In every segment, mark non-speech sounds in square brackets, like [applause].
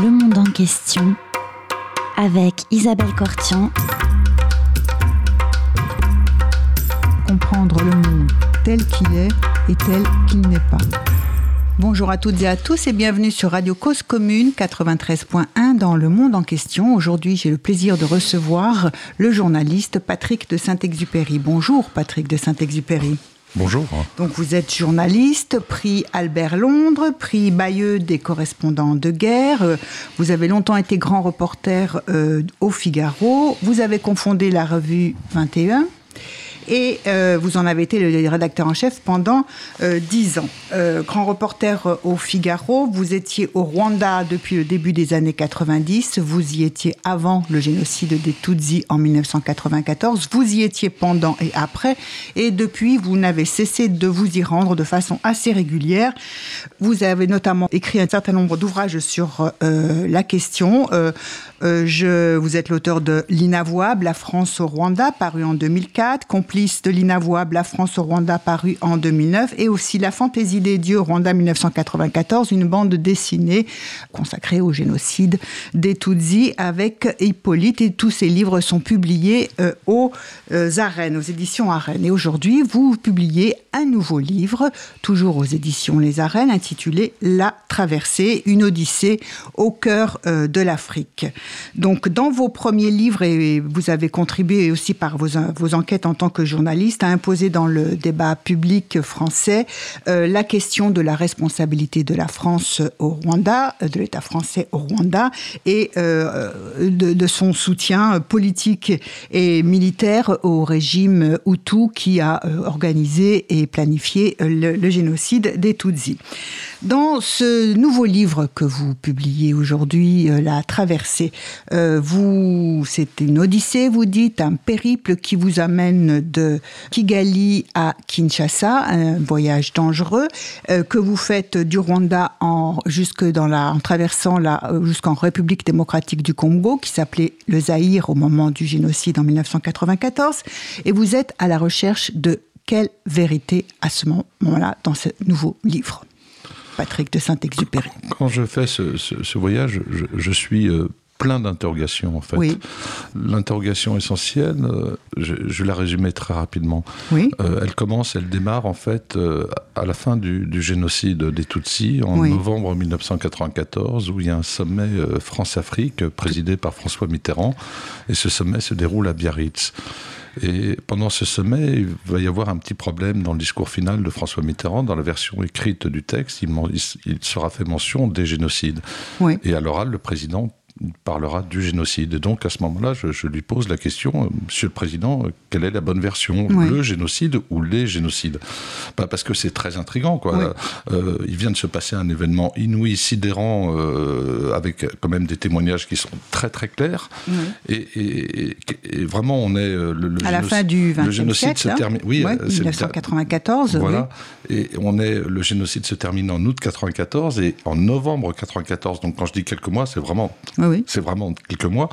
Le monde en question avec Isabelle Cortian. Comprendre le monde tel qu'il est et tel qu'il n'est pas. Bonjour à toutes et à tous et bienvenue sur Radio Cause Commune 93.1 dans le monde en question. Aujourd'hui, j'ai le plaisir de recevoir le journaliste Patrick de Saint-Exupéry. Bonjour Patrick de Saint-Exupéry. Bonjour. Donc vous êtes journaliste, prix Albert Londres, prix Bayeux des correspondants de guerre. Vous avez longtemps été grand reporter euh, au Figaro. Vous avez confondé la revue 21 et euh, vous en avez été le rédacteur en chef pendant euh, dix ans. Euh, grand reporter au Figaro, vous étiez au Rwanda depuis le début des années 90, vous y étiez avant le génocide des Tutsis en 1994, vous y étiez pendant et après, et depuis, vous n'avez cessé de vous y rendre de façon assez régulière. Vous avez notamment écrit un certain nombre d'ouvrages sur la question. vous êtes l'auteur de L'inavouable, la France au Rwanda, paru en 2004, de l'inavouable La France au Rwanda paru en 2009 et aussi La fantaisie des dieux Rwanda 1994, une bande dessinée consacrée au génocide des Tutsis avec Hippolyte et tous ces livres sont publiés euh, aux euh, arènes, aux éditions Arènes. Et aujourd'hui, vous publiez un nouveau livre, toujours aux éditions Les Arènes, intitulé La traversée, une odyssée au cœur euh, de l'Afrique. Donc dans vos premiers livres, et vous avez contribué aussi par vos, vos enquêtes en tant que journaliste, a imposé dans le débat public français euh, la question de la responsabilité de la France au Rwanda, euh, de l'État français au Rwanda, et euh, de, son soutien politique et militaire au régime Hutu qui a organisé et planifié le, le génocide des Tutsis. Dans ce nouveau livre que vous publiez aujourd'hui, La Traversée, vous, c'est une odyssée, vous dites, un périple qui vous amène de Kigali à Kinshasa, un voyage dangereux euh, que vous faites du Rwanda en jusque dans la en traversant la euh, jusqu'en République démocratique du Congo qui s'appelait le Zaïre au moment du génocide en 1994 et vous êtes à la recherche de quelle vérité à ce moment-là dans ce nouveau livre. Patrick de Saint-Exupéry. Quand je fais ce, voyage, je, suis euh, plein d'interrogations en fait. Oui. L'interrogation essentielle, euh, je, je, la résumais très rapidement. Oui. Euh, elle commence, elle démarre en fait à la fin du, du, génocide des Tutsis en novembre 1994 où il y a un sommet France-Afrique présidé par François Mitterrand et ce sommet se déroule à Biarritz. Et pendant ce sommet, il va y avoir un petit problème dans le discours final de François Mitterrand. Dans la version écrite du texte, il, il sera fait mention des génocides. Oui. Et à l'oral, le président parlera du génocide. Et donc à ce moment-là, je, je, lui pose la question, euh, Monsieur le Président, euh, quelle est la bonne version, oui. le génocide ou les génocides? Bah, Parce que c'est très intrigant. Quoi. Oui. Euh, il vient de se passer un événement inouï, sidérant, euh, avec quand même des témoignages qui sont très très clairs. Oui. Et, et, et, vraiment, on est le, le à la fin du le génocide siècle, se termine. Oui, ouais, 1994. Voilà. Et on est le génocide se termine en août 94 et en novembre 94. Donc quand je dis quelques mois, c'est vraiment oui. c'est vraiment quelques mois.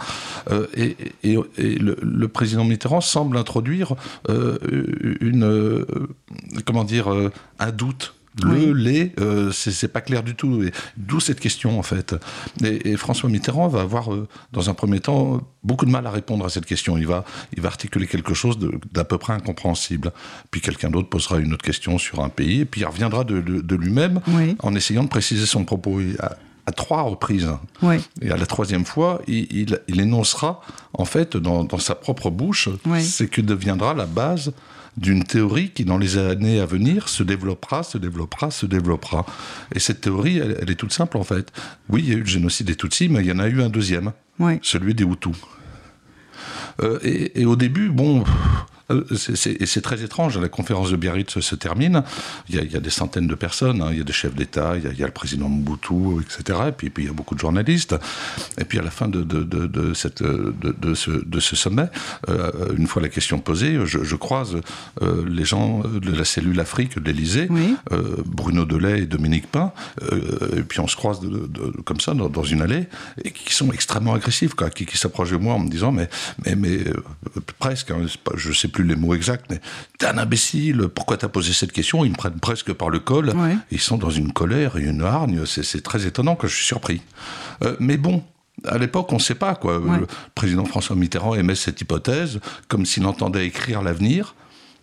Euh, et, et, et le, le, président Mitterrand semble introduire euh, une euh, comment dire un doute le lait, euh, c'est pas clair du tout. D'où cette question en fait. Et, et, François Mitterrand va avoir, euh, dans un premier temps, beaucoup de mal à répondre à cette question. Il va, il va articuler quelque chose d'à peu près incompréhensible. Puis quelqu'un d'autre posera une autre question sur un pays, et puis il reviendra de, de, de lui-même oui. en essayant de préciser son propos. À, trois reprises. Oui. Et à la troisième fois, il, il, il énoncera, en fait, dans, dans sa propre bouche, oui. ce que deviendra la base d'une théorie qui, dans les années à venir, se développera, se développera, se développera. Et cette théorie, elle, elle est toute simple, en fait. Oui, il y a eu le génocide des Tutsis, mais il y en a eu un deuxième, oui. celui des Hutus. Euh, et, et, au début, bon, c'est très étrange. La conférence de Biarritz se termine. Il y a, il y a des centaines de personnes. Hein. Il y a des chefs d'État, il, il, y a le président Mobutu, etc. Et puis, puis, il y a beaucoup de journalistes. Et puis à la fin de, de, de, de cette, de, ce, sommet, euh, une fois la question posée, je, je croise euh, les gens de la cellule Afrique de l'Élysée, oui. euh, Bruno Delay et Dominique Pain. Et puis on se croise comme ça dans, dans, une allée et qui sont extrêmement agressifs, quoi, qui, qui s'approchent de moi en me disant mais, mais, mais presque, hein, je sais plus plus les mots exacts, mais t'es un imbécile, pourquoi t'as posé cette question? Ils me prennent presque par le col, ils sont dans une colère et une hargne, c'est très étonnant que je suis surpris. Euh, mais bon, à l'époque, on ne sait pas quoi. Le président François Mitterrand émet cette hypothèse comme s'il entendait écrire l'avenir.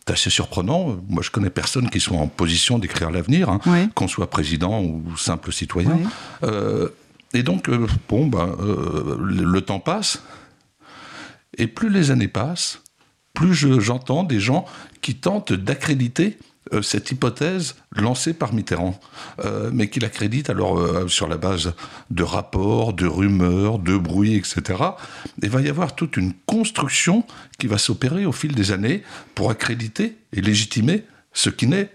C'est assez surprenant. Moi, je connais personne qui soit en position d'écrire l'avenir, hein, qu'on soit président ou simple citoyen. Euh, et donc, euh, bon, ben, le, temps passe. Et plus les années passent, plus j'entends des gens qui tentent d'accréditer euh, cette hypothèse lancée par Mitterrand, euh, mais qu'il accrédite alors euh, sur la base de rapports, de rumeurs, de bruits, etc. Il va y avoir toute une construction qui va s'opérer au fil des années pour accréditer et légitimer ce qui n'est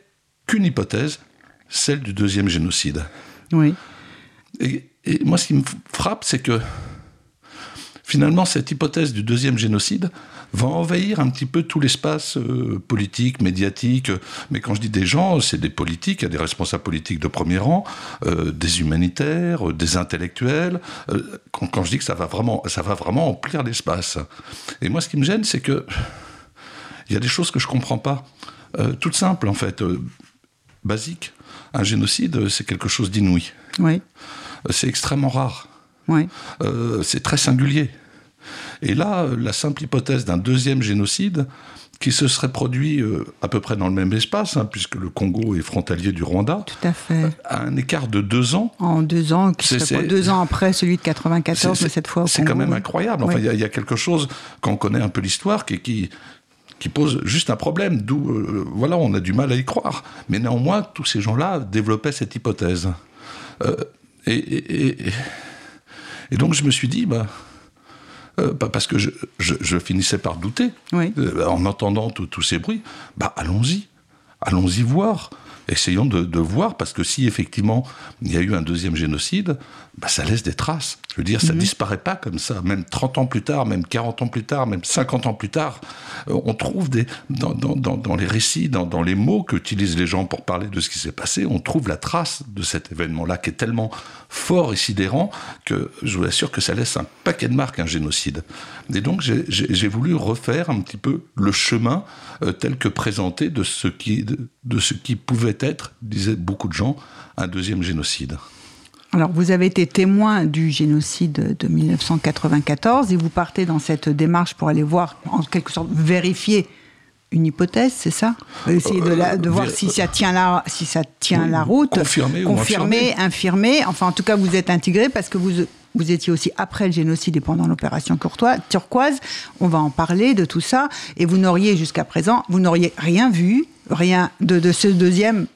qu'une hypothèse, celle du deuxième génocide. Oui. Et, et moi, ce qui me frappe, c'est que finalement, cette hypothèse du deuxième génocide va envahir un petit peu tout l'espace euh, politique, médiatique. Mais quand je dis des gens, c'est des politiques, il y a des responsables politiques de premier rang, euh, des humanitaires, euh, des intellectuels. Quand, je dis que ça va vraiment, ça va vraiment emplir l'espace. Et moi, ce qui me gêne, c'est que il y a des choses que je comprends pas. toutes simples, en fait, basiques. Un génocide, c'est quelque chose d'inouï. Oui. C'est extrêmement rare. Oui. c'est très singulier. Et là, la simple hypothèse d'un deuxième génocide qui se serait produit euh, à peu près dans le même espace, hein, puisque le Congo est frontalier du Rwanda. Tout à fait. À un écart de deux ans. En deux ans, qui serait deux ans après celui de 94, mais cette fois au C'est quand même incroyable. Enfin, il y, a quelque chose, quand on connaît un peu l'histoire, qui, qui, qui, pose juste un problème. D'où, euh, voilà, on a du mal à y croire. Mais néanmoins, tous ces gens-là développaient cette hypothèse. Euh, et, et, et, et, donc, je me suis dit, bah euh, parce que je, finissais par douter euh, en entendant tous ces bruits. Bah, allons-y, allons-y voir. Essayons de, voir, parce que si effectivement il y a eu un deuxième génocide, bah, ça laisse des traces. Je veux dire, ça ne mhm. disparaît pas comme ça. Même 30 ans plus tard, même 40 ans plus tard, même 50 ans plus tard, euh, on trouve des, dans, dans les récits, dans, les mots qu'utilisent les gens pour parler de ce qui s'est passé, on trouve la trace de cet événement-là qui est tellement fort et sidérant que je vous assure que ça laisse un paquet de marques, un génocide. Et donc j'ai voulu refaire un petit peu le chemin euh, tel que présenté de ce, qui, de ce qui pouvait être, disaient beaucoup de gens, un deuxième génocide. Alors, vous avez été témoin du génocide de 1994 et vous partez dans cette démarche pour aller voir, en quelque sorte, vérifier une hypothèse, c'est ça? Essayer de, la, de voir si ça tient la, si ça tient la route. Confirmer, confirmer, infirmer. Enfin, en tout cas, vous êtes intégré parce que vous, vous étiez aussi après le génocide et pendant l'opération turquoise. On va en parler de tout ça. Et vous n'auriez jusqu'à présent, vous n'auriez rien vu, rien de, de ce deuxième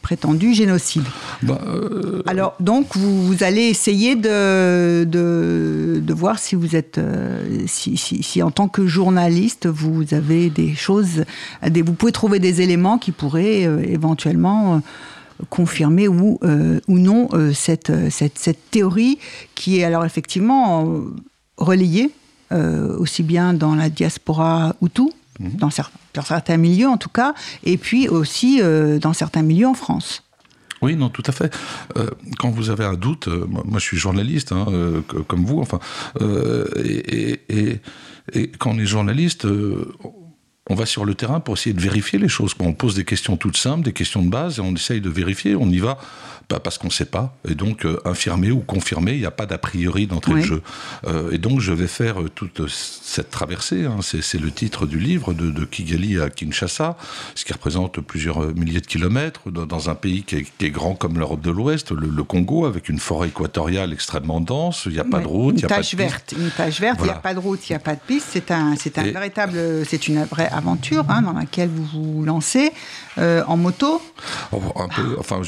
prétendu génocide. Bah, euh, Alors, donc, vous, allez essayer de, de, voir si vous êtes, euh, si, si, en tant que journaliste, vous avez des choses, des, vous pouvez trouver des éléments qui pourraient euh, éventuellement confirmer ou, ou non cette, cette, cette, théorie qui est alors effectivement relayée aussi bien dans la diaspora Hutu Mhm. dans, certains milieux en tout cas, et puis aussi euh, dans certains milieux en France. Oui, non, tout à fait. Euh, quand vous avez un doute, euh, moi, je suis journaliste, hein, comme vous, enfin, et, et, quand on est journaliste, on va sur le terrain pour essayer de vérifier les choses. On pose des questions toutes simples, des questions de base, et on essaye de vérifier. On y va pas parce qu'on ne sait pas, et donc euh, infirmer ou confirmer, il n'y a pas d'a priori d'entrée de jeu. Euh, et donc je vais faire euh, toute cette traversée, hein. c'est le titre du livre, de, Kigali à Kinshasa, ce qui représente plusieurs milliers de kilomètres, dans, un pays qui est, grand comme l'Europe de l'Ouest, le, Congo, avec une forêt équatoriale extrêmement dense, il n'y a pas de route, il n'y a pas de verte, Une page verte, il n'y a pas de route, il n'y a pas de piste, c'est un, un véritable, c'est une vraie aventure hein, dans laquelle vous vous lancez en moto. Oh, un peu, enfin,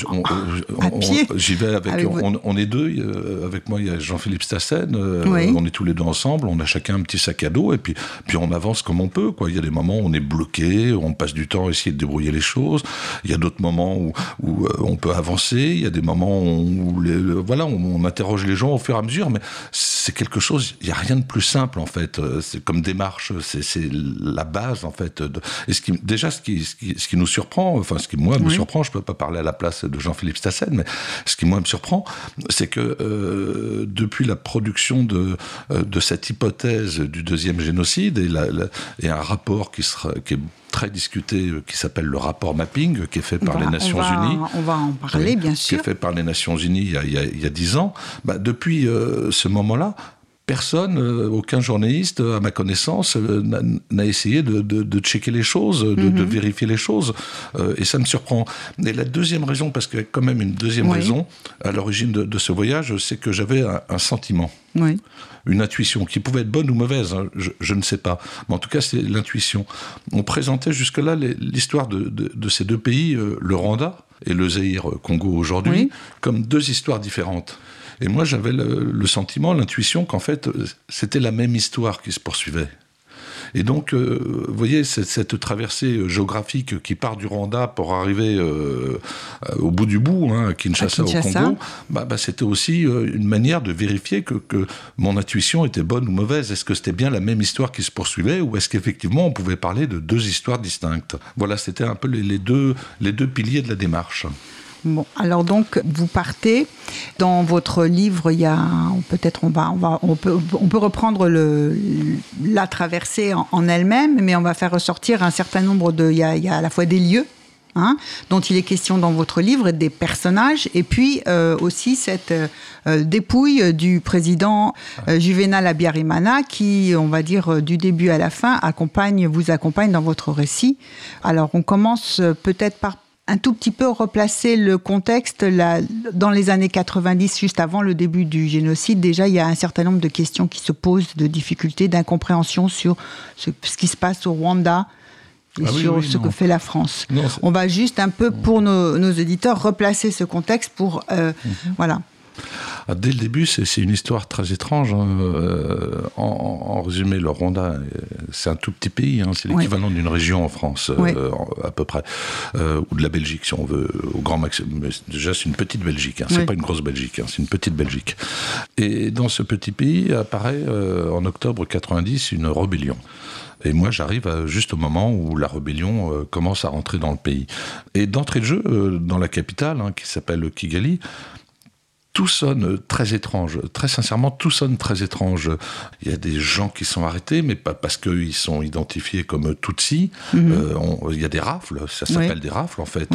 J'y vais avec. on, est deux. Euh, avec moi, il y a Jean-Philippe Stassen. Euh, on est tous les deux ensemble. On a chacun un petit sac à dos et puis, puis on avance comme on peut. Quoi. Il y a des moments où on est bloqué, on passe du temps à essayer de débrouiller les choses. Il y a d'autres moments où, où euh, on peut avancer. Il y a des moments où, les, voilà, on, interroge les gens au fur et à mesure. Mais c'est quelque chose. Il n'y a rien de plus simple en fait. C'est comme démarche. C'est la base en fait. Et ce qui, déjà, ce qui, ce qui, nous surprend, enfin, ce qui moi me surprend, je peux pas parler à la place de Jean-Philippe Stassen, mais ce qui moi me surprend, c'est que euh, depuis la production de, euh, de cette hypothèse du deuxième génocide et, la, et un rapport qui, sera, qui est très discuté euh, qui s'appelle le rapport mapping, qui est fait par les Nations Unies. On va en parler, bien sûr. Qui est fait par les Nations Unies il y a dix ans. Bah, depuis ce moment-là, personne, euh, aucun journaliste, à ma connaissance, euh, n'a essayé de, checker les choses, de, mhm. vérifier les choses. Euh, et ça me surprend. Et la deuxième raison, parce qu'il y a quand même une deuxième raison à l'origine de, ce voyage, c'est que j'avais un, sentiment. Une intuition qui pouvait être bonne ou mauvaise, hein, je, ne sais pas. Mais en tout cas, c'est l'intuition. On présentait jusque-là l'histoire de, ces deux pays, le Rwanda et le Zaïre Congo aujourd'hui, comme deux histoires différentes. Et moi, j'avais le, sentiment, l'intuition qu'en fait, c'était la même histoire qui se poursuivait. Et donc, euh, vous voyez, cette, traversée géographique qui part du Rwanda pour arriver euh, au bout du bout, hein, à, Kinshasa, au Congo, bah, bah, c'était aussi euh, une manière de vérifier que, mon intuition était bonne ou mauvaise. Est-ce que c'était bien la même histoire qui se poursuivait ou est-ce qu'effectivement on pouvait parler de deux histoires distinctes? Voilà, c'était un peu les, deux, les deux piliers de la démarche. Bon, alors donc vous partez dans votre livre. Il y a peut-être on va on va on peut on peut reprendre la traversée en, elle-même, mais on va faire ressortir un certain nombre de il y a, à la fois des lieux Hein, dont il est question dans votre livre, des personnages, et puis euh, aussi cette euh, dépouille du président euh, Juvenal Abiyarimana qui, on va dire, du début à la fin, accompagne, vous accompagne dans votre récit. Alors, on commence peut-être par un tout petit peu replacer le contexte. Là, dans les années 90, juste avant le début du génocide, déjà, il y a un certain nombre de questions qui se posent, de difficultés, d'incompréhension sur ce, qui se passe au Rwanda, et ah sur ce que fait la France. On va juste un peu, pour nos, nos éditeurs, replacer ce contexte pour... Euh, mhm. Voilà. Ah, dès le début, c'est une histoire très étrange. Hein. Euh, en, résumé, le Rwanda, c'est un tout petit pays. Hein. C'est l'équivalent d'une région en France, euh, à peu près, euh, ou de la Belgique, si on veut, au grand maximum. déjà, c'est une petite Belgique. Hein. C'est pas une grosse Belgique. C'est une petite Belgique. Et dans ce petit pays apparaît en octobre 90 une rébellion. Et moi, j'arrive juste au moment où la rébellion commence à rentrer dans le pays. Et d'entrée de jeu, dans la capitale, qui s'appelle Kigali, tout sonne très étrange. Très sincèrement, tout sonne très étrange. Il y a des gens qui sont arrêtés, mais pas parce qu'ils sont identifiés comme Tutsi. Mhm. Euh, il y a des rafles, ça s'appelle des rafles en fait.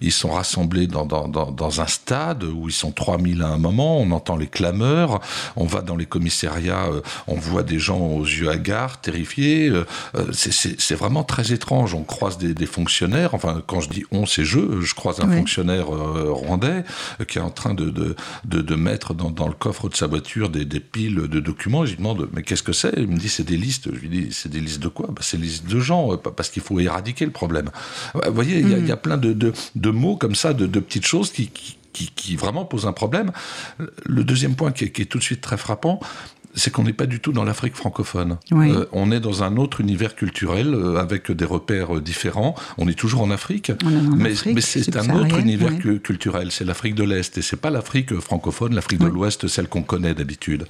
ils sont rassemblés dans, dans, dans, un stade où ils sont 3000 à un moment, on entend les clameurs, on va dans les commissariats, euh, on voit des gens aux yeux hagards, terrifiés. Euh, c'est vraiment très étrange. On croise des, des, fonctionnaires, enfin quand je dis on, c'est je, je croise un fonctionnaire rwandais qui est en train de, de de, mettre dans, le coffre de sa voiture des, piles de documents. je lui demande, mais qu'est-ce que c'est? Il me dit, c'est des listes. Je lui dis, c'est des listes de quoi? Bah, C'est des listes de gens, euh, parce qu'il faut éradiquer le problème. Vous voyez, il y, a mm. plein de, mots comme ça, de, petites choses qui, qui, vraiment posent un problème. Le deuxième point qui est tout de suite très frappant, c'est qu'on n'est pas du tout dans l'Afrique francophone. Euh, on est dans un autre univers culturel euh, avec des repères euh, différents. On est toujours en Afrique, mais, c'est un autre univers culturel. C'est l'Afrique de l'Est et c'est pas l'Afrique francophone, l'Afrique de l'Ouest, celle qu'on connaît d'habitude.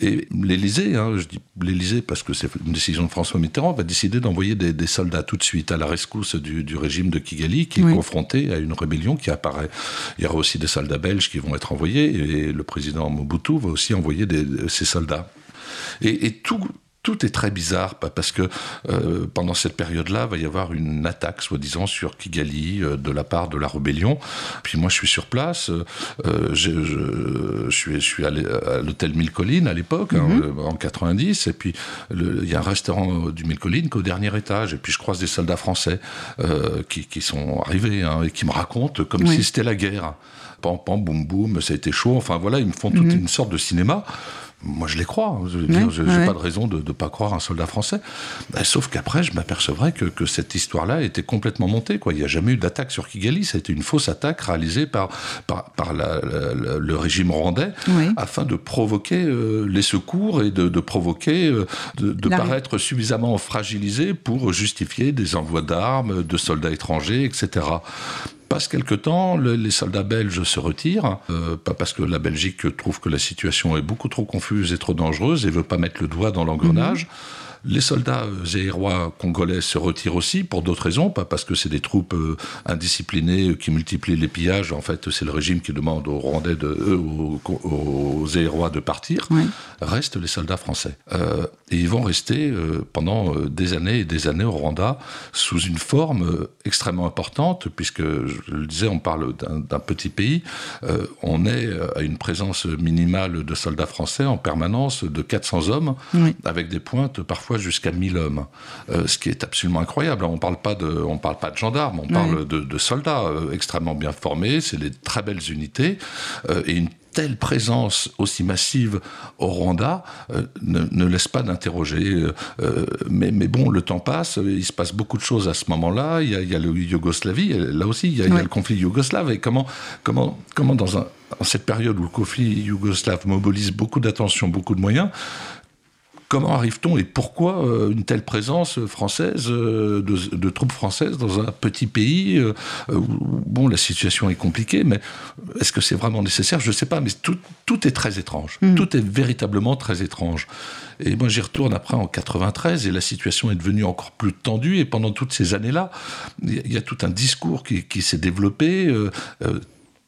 Et l'Élysée, hein, je dis l'Élysée parce que c'est une décision de François Mitterrand, va décider d'envoyer des, soldats tout de suite à la rescousse du, régime de Kigali qui est confronté à une rébellion qui apparaît. Il y aura aussi des soldats belges qui vont être envoyés et le président Mobutu va aussi envoyer des, ses soldats et, tout, tout est très bizarre parce que euh, pendant cette période-là, va y avoir une attaque, soi-disant, sur Kigali euh, de la part de la rébellion. Puis moi, je suis sur place. Euh, je, suis, je suis à l'hôtel Mille Collines à l'époque, hein, mhm. en 90. Et puis il y a un restaurant du Mille Collines qu'au dernier étage. Et puis je croise des soldats français qui, sont arrivés hein, et qui me racontent comme si c'était la guerre. Pam, pam, boum, boum, ça a été chaud. Enfin voilà, ils me font toute mhm. une sorte de cinéma moi je les crois. Je n'ai pas de raison de ne pas croire un soldat français. Ben, sauf qu'après, je m'apercevrais que, que, cette histoire-là était complètement montée. Quoi. Il n'y a jamais eu d'attaque sur Kigali. Ça a été une fausse attaque réalisée par, par, par la, le régime rwandais afin de provoquer euh, les secours et de, de provoquer, euh, de, de paraître suffisamment fragilisé pour justifier des envois d'armes, de soldats étrangers, etc passe quelque temps, les soldats belges se retirent, euh, pas parce que la Belgique trouve que la situation est beaucoup trop confuse et trop dangereuse et veut pas mettre le doigt dans l'engrenage. Les soldats zéhérois congolais se retirent aussi pour d'autres raisons, pas parce que c'est des troupes indisciplinées qui multiplient les pillages. En fait, c'est le régime qui demande aux Rwandais, de, aux, aux de partir. Restent les soldats français. et ils vont rester pendant des années et des années au Rwanda sous une forme extrêmement importante, puisque, je le disais, on parle d'un petit pays. on est à une présence minimale de soldats français en permanence de 400 hommes, avec des pointes parfois jusqu'à 1000 hommes, euh, ce qui est absolument incroyable. On ne parle pas de, on parle pas de gendarmes, on parle de, soldats euh, extrêmement bien formés. C'est des très belles unités euh, et une telle présence aussi massive au Rwanda ne, laisse pas d'interroger. mais, mais, bon, le temps passe, il se passe beaucoup de choses à ce moment-là. Il y a, il y a le Yougoslavie, là aussi, il y a, il y a le conflit yougoslave. Et comment, comment, comment dans un, cette période où le conflit yougoslave mobilise beaucoup d'attention, beaucoup de moyens, comment arrive-t-on et pourquoi euh, une telle présence française, euh, de, troupes françaises dans un petit pays euh, où, Bon, la situation est compliquée, mais est-ce que c'est vraiment nécessaire? Je ne sais pas, mais tout, tout, est très étrange. Mm. Tout est véritablement très étrange. Et moi, j'y retourne après en 93 et la situation est devenue encore plus tendue. Et pendant toutes ces années-là, il y, a tout un discours qui, qui s'est développé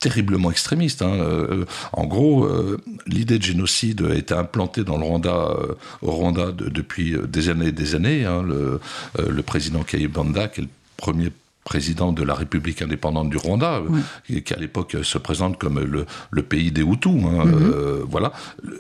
terriblement extrémiste. Hein. Euh, en gros, euh, l'idée de génocide a été implantée dans le Rwanda, euh, au Rwanda depuis des années et des années. Hein. Le, le, président Kayibanda, qui est le premier président de la République indépendante du Rwanda, qui, à l'époque se présente comme le, le pays des Hutus. Hein, mhm. voilà,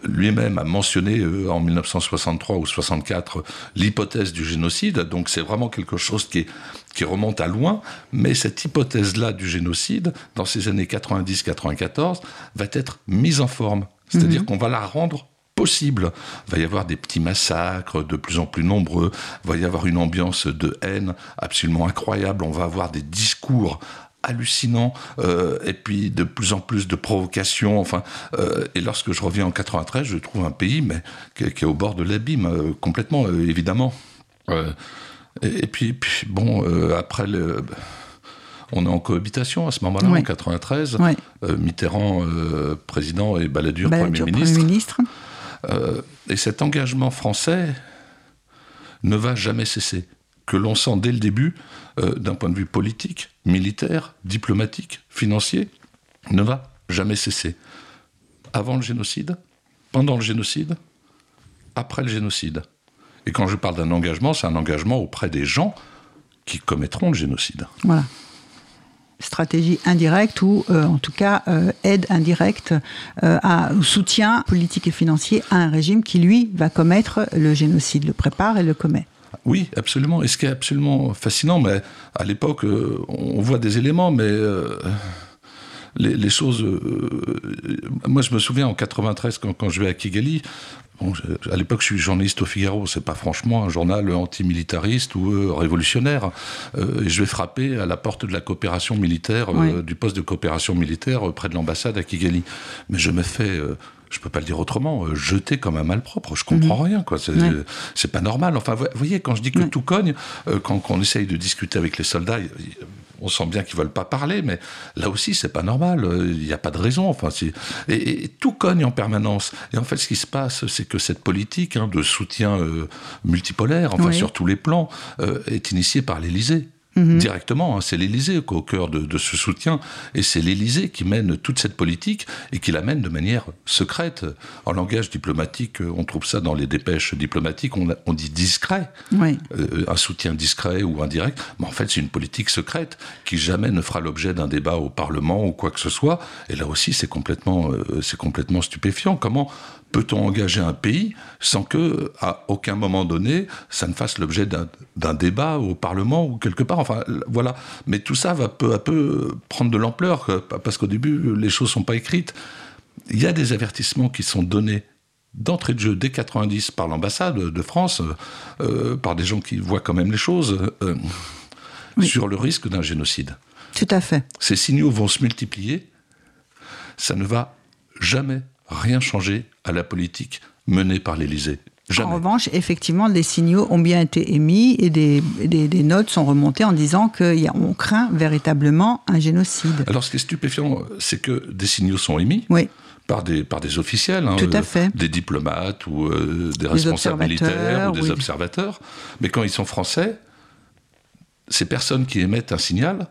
lui-même a mentionné en 1963 ou 64 l'hypothèse du génocide. Donc c'est vraiment quelque chose qui est qui remonte à loin, mais cette hypothèse-là du génocide, dans ces années 90-94, va être mise en forme. C'est-à-dire mhm. qu'on va la rendre possible. Il va y avoir des petits massacres de plus en plus nombreux, il va y avoir une ambiance de haine absolument incroyable, on va avoir des discours hallucinants, euh, et puis de plus en plus de provocations. Enfin, euh, et lorsque je reviens en 93, je trouve un pays mais, qui, est au bord de l'abîme, euh, complètement, évidemment. Et, puis, bon, euh, après le on est en cohabitation à ce moment-là, en 93. Euh, Mitterrand, euh, président, et Balladur, Premier ministre. et cet engagement français ne va jamais cesser, que l'on sent dès le début, d'un point de vue politique, militaire, diplomatique, financier, ne va jamais cesser. Avant le génocide, pendant le génocide, après le génocide. Et quand je parle d'un engagement, c'est un engagement auprès des gens qui commettront le génocide. Voilà. Stratégie indirecte ou euh, en tout cas euh, aide indirecte euh, à, soutien politique et financier à un régime qui, lui, va commettre le génocide, le prépare et le commet. Oui, absolument. Et ce qui est absolument fascinant, mais à l'époque, on voit des éléments, mais les, choses. moi, je me souviens en 93, quand, quand je vais à Kigali, à l'époque, je suis journaliste au Figaro. C'est pas franchement un journal antimilitariste ou euh, révolutionnaire. Euh, et je vais frapper à la porte de la coopération militaire, euh, du poste de coopération militaire près de l'ambassade à Kigali. Mais je me fais je peux pas le dire autrement, jeter comme un malpropre. Je comprends mhm. rien, quoi. C'est pas normal. Enfin, vous voyez, quand je dis que tout cogne, quand, quand, on essaye de discuter avec les soldats, on sent bien qu'ils veulent pas parler, mais là aussi, c'est pas normal. Il n'y a pas de raison. Enfin, et, tout cogne en permanence. Et en fait, ce qui se passe, c'est que cette politique hein, de soutien euh, multipolaire, enfin sur tous les plans, euh, est initiée par l'Élysée. Mhm. directement. Hein. C'est l'Élysée au cœur de, ce soutien, et c'est l'Élysée qui mène toute cette politique et qui la mène de manière secrète. En langage diplomatique, euh, on trouve ça dans les dépêches diplomatiques, on, dit discret, euh, un soutien discret ou indirect, mais en fait c'est une politique secrète qui jamais ne fera l'objet d'un débat au Parlement ou quoi que ce soit. Et là aussi c'est complètement, euh, c'est complètement stupéfiant. Comment peut-on engager un pays sans que, à aucun moment donné, ça ne fasse l'objet d'un débat au Parlement ou quelque part Enfin, voilà. Mais tout ça va peu à peu prendre de l'ampleur, parce qu'au début, les choses sont pas écrites. Il y a des avertissements qui sont donnés d'entrée de jeu dès 90 par l'ambassade de France, euh, par des gens qui voient quand même les choses, euh, sur le risque d'un génocide. Tout à fait. Ces signaux vont se multiplier. Ça ne va jamais rien changer à la politique menée par l'Élysée. En revanche, effectivement, des signaux ont bien été émis et des, des, notes sont remontées en disant qu'on craint véritablement un génocide. Alors, ce qui est stupéfiant, c'est que des signaux sont émis. Oui. par des, par des officiels, hein, Tout à euh, des diplomates ou euh, des responsables militaires ou des oui. observateurs. Mais quand ils sont français, ces personnes qui émettent un signal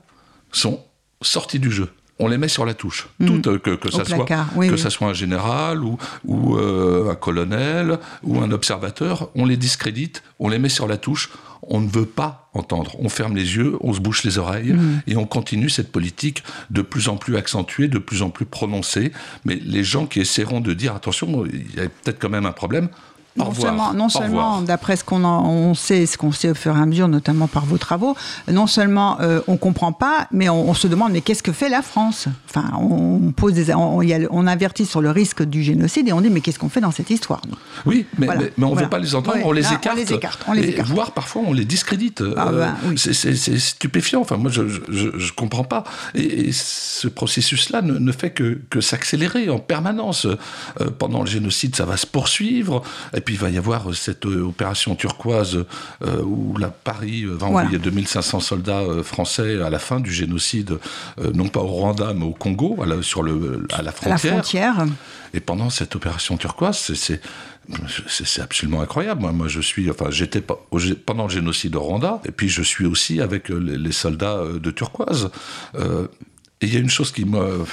sont sorties du jeu. On les met sur la touche. Toutes, euh, que, que, ça soit, placard, oui, que oui. ça soit un général ou, ou euh, un colonel ou un observateur, on les discrédite, on les met sur la touche. On ne veut pas entendre. On ferme les yeux, on se bouche les oreilles Mm. et on continue cette politique de plus en plus accentuée, de plus en plus prononcée. Mais les gens qui essaieront de dire attention, il y a peut-être quand même un problème. Non revoir. seulement, non d'après ce qu'on on sait, ce qu'on sait au fur et à mesure, notamment par vos travaux, non seulement euh, on comprend pas, mais on, on se demande mais qu'est-ce que fait la France? Enfin, on pose des, on, il y a le- on avertit sur le risque du génocide et on dit mais qu'est-ce qu'on fait dans cette histoire? Oui, mais, Voilà. mais, mais on ne Voilà. veut pas les entendre, on les Ah, on écarte. les écarte, on les écarte. Voire parfois on les discrédite. Ah, Euh, oui. c'est- stupéfiant. Enfin, moi, je ne comprends pas. Et, et ce processus-là ne, ne fait que, que s'accélérer en permanence. Euh, pendant le génocide, ça va se poursuivre. Et puis, il va y avoir cette euh, opération turquoise euh, où la Paris va Voilà. envoyer 2500 soldats euh, français à la fin du génocide, euh, non pas au Rwanda, mais au Congo, à la, sur le, à la à la frontière. Et pendant cette opération turquoise, c'est- absolument incroyable. Moi, moi, je suis, enfin, j'étais pendant le génocide au Rwanda, et puis je suis aussi avec euh, les, les soldats euh, de turquoise. Euh, et il y a une chose qui me,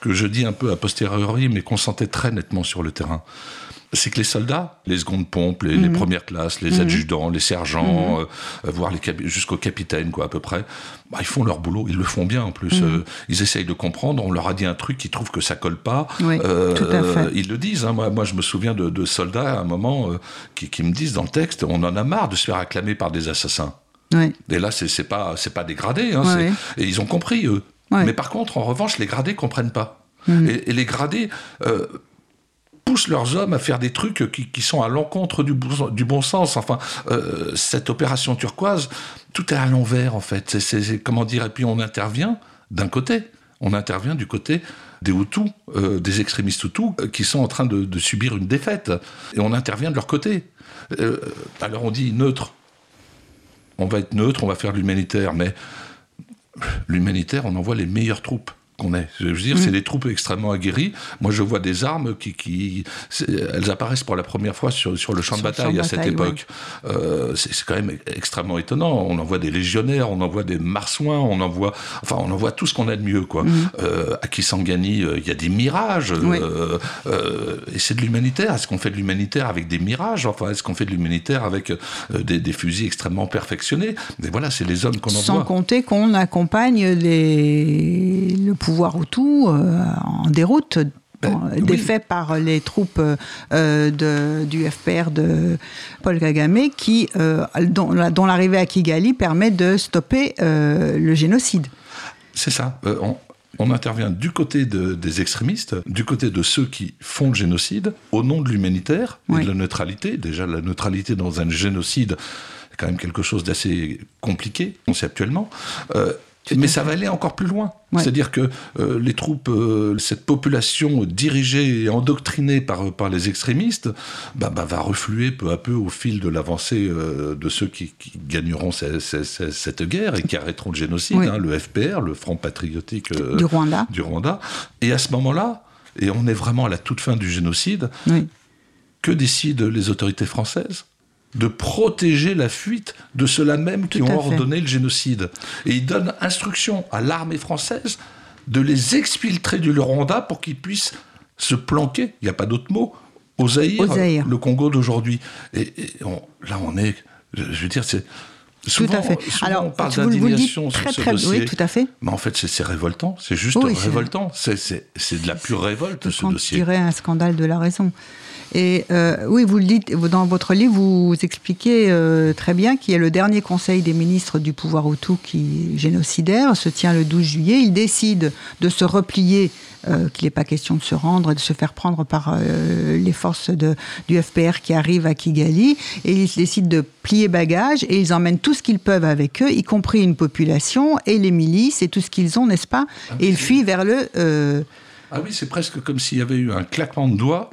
que je dis un peu a posteriori, mais qu'on sentait très nettement sur le terrain. C'est que les soldats, les secondes pompes, les, les premières classes, les adjudants, les sergents, euh, voire les jusqu'au capitaine, quoi, à peu près, bah, ils font leur boulot, ils le font bien en plus. Euh, ils essayent de comprendre, on leur a dit un truc, ils trouvent que ça colle pas. Oui, tout à fait. ils le disent. hein. Moi, moi, je me souviens de, de soldats à un moment qui, qui me disent dans le texte on en a marre de se faire acclamer par des assassins. Ouais. Et là, c'est pas, pas dégradé. Hein, Ouais. Et ils ont compris, eux. Ouais. Mais par contre, en revanche, les gradés comprennent pas. Mhm. Et, et les gradés euh, poussent leurs hommes à faire des trucs qui, sont à l'encontre du, du bon sens. Enfin, euh, cette opération turquoise, tout est à l'envers, en fait. Comment dire Et puis on intervient d'un côté. On intervient du côté des Hutus, euh, des extrémistes Hutus, euh, qui sont en train de, subir une défaite. Et on intervient de leur côté. Alors on dit neutre. On va être neutre, on va faire de l'humanitaire, mais l'humanitaire, on envoie les meilleures troupes qu'on ait. Je veux dire, c'est des troupes extrêmement aguerries. Moi, je vois des armes qui, qui elles apparaissent pour la première fois sur, sur le champ Sur de champ bataille à cette bataille, époque. Euh, c'est quand même extrêmement étonnant. On envoie des légionnaires, on envoie des marsouins, on envoie, enfin, on envoie tout ce qu'on a de mieux, quoi. Euh, à Kisangani, euh, il y a des mirages. Oui. euh, euh, et c'est de l'humanitaire. Est-ce qu'on fait de l'humanitaire avec des mirages? Enfin, est-ce qu'on fait de l'humanitaire avec euh, des, des fusils extrêmement perfectionnés? Mais voilà, c'est les hommes qu'on Sans envoie. compter qu'on accompagne les, le pouvoir Hutu euh, en déroute. Ben, oui. défait par les troupes euh, de, du FPR de Paul Kagame, qui, euh, dont, la- dont l'arrivée à Kigali permet de stopper euh, le génocide. C'est ça. On, on intervient du côté de- des extrémistes, du côté de ceux qui font le génocide, au nom de l'humanitaire et Oui. de la neutralité. Déjà, la neutralité dans un génocide, c'est quand même quelque chose d'assez compliqué, conceptuellement. Euh, mais ça va aller encore plus loin. Ouais. C'est-à-dire que euh, les troupes, euh, cette population dirigée et endoctrinée par, par les extrémistes, bah, bah, va refluer peu à peu au fil de l'avancée euh, de ceux qui, qui gagneront ce- ce- ce- cette guerre et qui arrêteront le génocide, Oui. hein, le FPR, le Front Patriotique euh, du Rwanda. du Rwanda. Et à ce moment-là, et on est vraiment à la toute fin du génocide, Oui. que décident les autorités françaises? De protéger la fuite de ceux-là même qui Tout ont ordonné le génocide. Et ils donnent instruction à l'armée française de les exfiltrer du Rwanda pour qu'ils puissent se planquer, il n'y a pas d'autre mot, au Zaïre, Au Zaïre. le Congo d'aujourd'hui. Et, et on- là, on est, je veux dire, c'est... Tout Souvent, à fait. souvent, Alors, on parle d'indignation sur très ce très dossier. oui, tout à fait. Mais en fait, c'est révoltant. C'est juste Oui, révoltant. C'est- de la pure révolte, ce Quand je dossier. dirais un scandale de la raison. Et euh, oui, vous le dites, dans votre livre, vous expliquez euh, très bien qu'il y a le dernier conseil des ministres du pouvoir Hutu qui est génocidaire, se tient le 12 juillet. Il décide de se replier, euh, qu'il n'est pas question de se rendre et de se faire prendre par euh, les forces du FPR qui arrivent à Kigali. Et ils décident de plier bagages et ils emmènent tout ce qu'ils peuvent avec eux, y compris une population et les milices et tout ce qu'ils ont, n'est-ce pas? Et ils fuient vers le... Ah oui, c'est presque comme s'il y avait eu un claquement de doigts.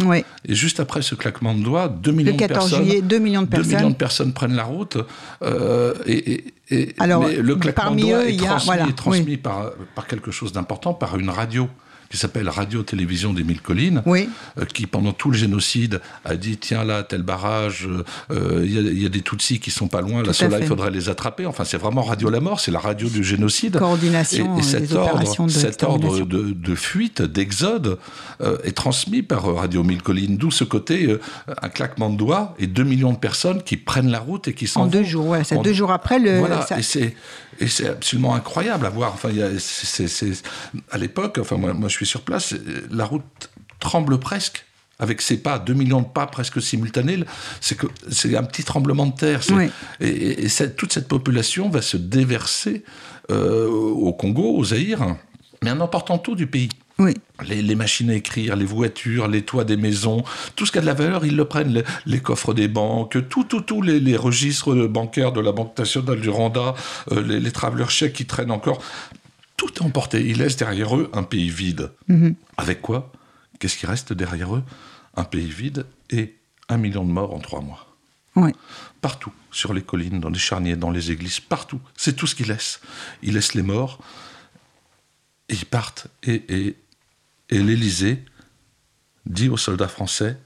Et juste après ce claquement de doigts, 2 millions Le 14 de personnes. juillet, 2 millions de 2 personnes. millions de personnes prennent la route. euh, et, et- et- Alors, mais le claquement parmi de doigts eux, est il y a- transmis, voilà, est transmis oui. par, par quelque chose d'important, par une radio qui s'appelle Radio-Télévision des Mille Collines, oui. euh, qui pendant tout le génocide a dit tiens là, tel barrage, euh, il y, y, a des Tutsis qui sont pas loin, là, ceux-là, il faudrait les attraper. Enfin, c'est vraiment Radio la mort, c'est la radio du génocide. Coordination et, et cet des ordre, de cet ordre de, de fuite, d'exode, euh, est transmis par Radio Mille Collines, d'où ce côté, un claquement de doigts et 2 millions de personnes qui prennent la route et qui s'en En deux jours, ouais, c'est deux jours après le. Voilà, ça... et c'est et c'est absolument incroyable à voir. Enfin, à l'époque, enfin moi, moi je suis sur place, la route tremble presque avec ses pas, 2 millions de pas presque simultanés, c'est que c'est un petit tremblement de terre. Oui. Et, et cette, toute cette population va se déverser euh, au Congo, au Zaïre, mais en emportant tout du pays. Oui. Les, les, machines à écrire, les voitures, les toits des maisons, tout ce qui a de la valeur, ils le prennent. Les, les coffres des banques, tout, tout, tout, les, les registres bancaires de la Banque nationale du Rwanda, euh, les, les travelers chèques qui traînent encore. Tout est emporté. Ils laissent derrière eux un pays vide. Mm -hmm. Avec quoi? Qu'est-ce qui reste derrière eux? Un pays vide et un million de morts en trois mois. Oui. Partout, sur les collines, dans les charniers, dans les églises, partout. C'est tout ce qu'ils laissent. Ils laissent les morts, et ils partent. Et, et, et l'Élysée dit aux soldats français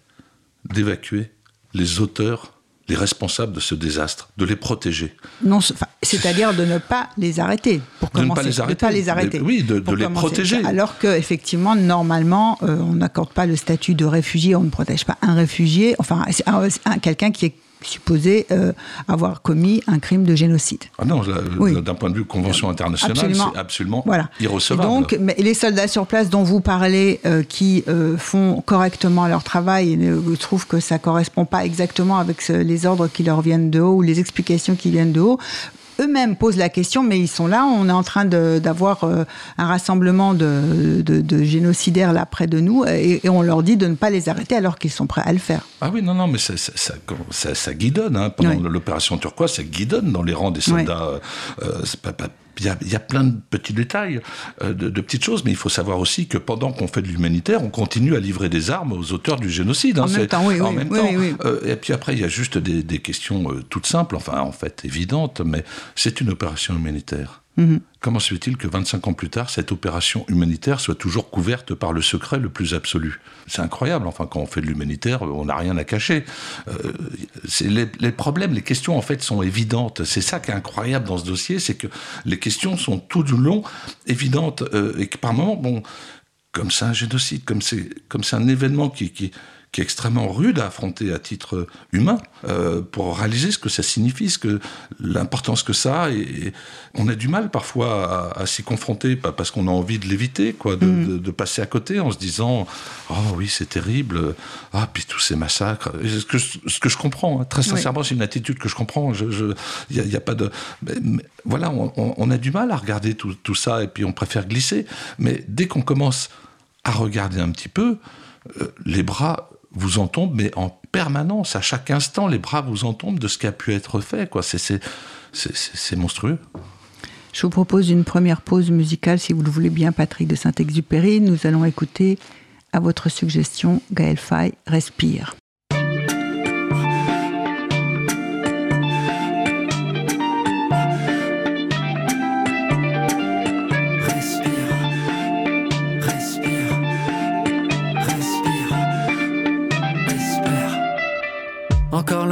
d'évacuer les auteurs, les responsables de ce désastre, de les protéger. Non, c'est-à-dire de ne pas les arrêter, pour de commencer. Ne pas les arrêter. De pas les arrêter. De, oui, de, de les protéger. Alors qu'effectivement, normalement, euh, on n'accorde pas le statut de réfugié, on ne protège pas un réfugié, enfin, un, un, quelqu'un qui est supposé euh, avoir commis un crime de génocide. Ah non, oui. d'un point de vue convention internationale, c'est absolument voilà. irrecevable. Et donc, mais les soldats sur place dont vous parlez, euh, qui euh, font correctement leur travail, et je trouve que ça correspond pas exactement avec les ordres qui leur viennent de haut ou les explications qui viennent de haut, eux-mêmes posent la question, mais ils sont là. On est en train d'avoir euh, un rassemblement de, de, de, génocidaires là près de nous, et, et, on leur dit de ne pas les arrêter alors qu'ils sont prêts à le faire. Ah oui, non, non, mais ça, ça, ça, ça guidonne. Hein. Pendant oui. l'opération turquoise, ça guidonne dans les rangs des soldats. Oui. Euh, c'est pas, pas il y, a, il y, a, plein de petits détails, euh, de, de, petites choses, mais il faut savoir aussi que pendant qu'on fait de l'humanitaire, on continue à livrer des armes aux auteurs du génocide. En hein, même temps, oui. En oui, même oui, temps. Oui, euh, et puis après, il y a juste des, des questions euh, toutes simples, enfin, en fait, évidentes, mais c'est une opération humanitaire. -hmm. Comment se fait-il que 25 ans plus tard, cette opération humanitaire soit toujours couverte par le secret le plus absolu? C'est incroyable. Enfin, quand on fait de l'humanitaire, on n'a rien à cacher. Euh, les, problèmes, les questions, en fait, sont évidentes. C'est ça qui est incroyable dans ce dossier, c'est que les questions sont tout du long évidentes euh, et que par moments, bon, comme c'est un génocide, comme c'est comme c'est un événement qui qui est extrêmement rude à affronter à titre humain euh, pour réaliser ce que ça signifie, ce que l'importance que ça a. Et, et, on a du mal parfois à, à s'y confronter, pas parce qu'on a envie de l'éviter, quoi, de, mmh. de, de, passer à côté en se disant oh oui c'est terrible, ah puis tous ces massacres. Et ce que ce que je comprends, hein, très sincèrement, oui. c'est une attitude que je comprends. Il je, n'y a, pas de mais, mais, voilà, on, on, on, a du mal à regarder tout, tout ça et puis on préfère glisser. Mais dès qu'on commence à regarder un petit peu, euh, les bras vous en tombe, mais en permanence, à chaque instant, les bras vous en tombent de ce qui a pu être fait. Quoi. C'est, monstrueux. Je vous propose une première pause musicale, si vous le voulez bien, Patrick de Saint-Exupéry. Nous allons écouter, à votre suggestion, Gaël Faye, Respire.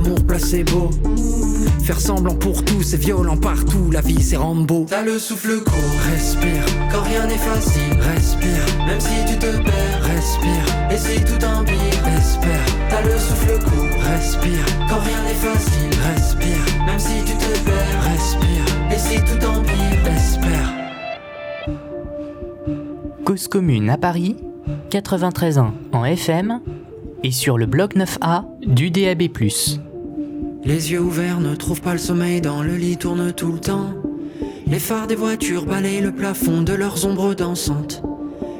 Amour placebo. Faire semblant pour tout, c'est violent partout, la vie c'est Rambo. T'as le souffle court, respire, quand rien n'est facile, respire, même si tu te perds, respire, et si tout empire, espère. T'as le souffle court, respire, quand rien n'est facile, respire, même si tu te perds, respire, et si tout empire, espère. Cause commune à Paris, 93.1 en FM et sur le bloc 9A du DAB+. Les yeux ouverts ne trouvent pas le sommeil, dans le lit tournent tout le temps. Les phares des voitures balayent le plafond de leurs ombres dansantes.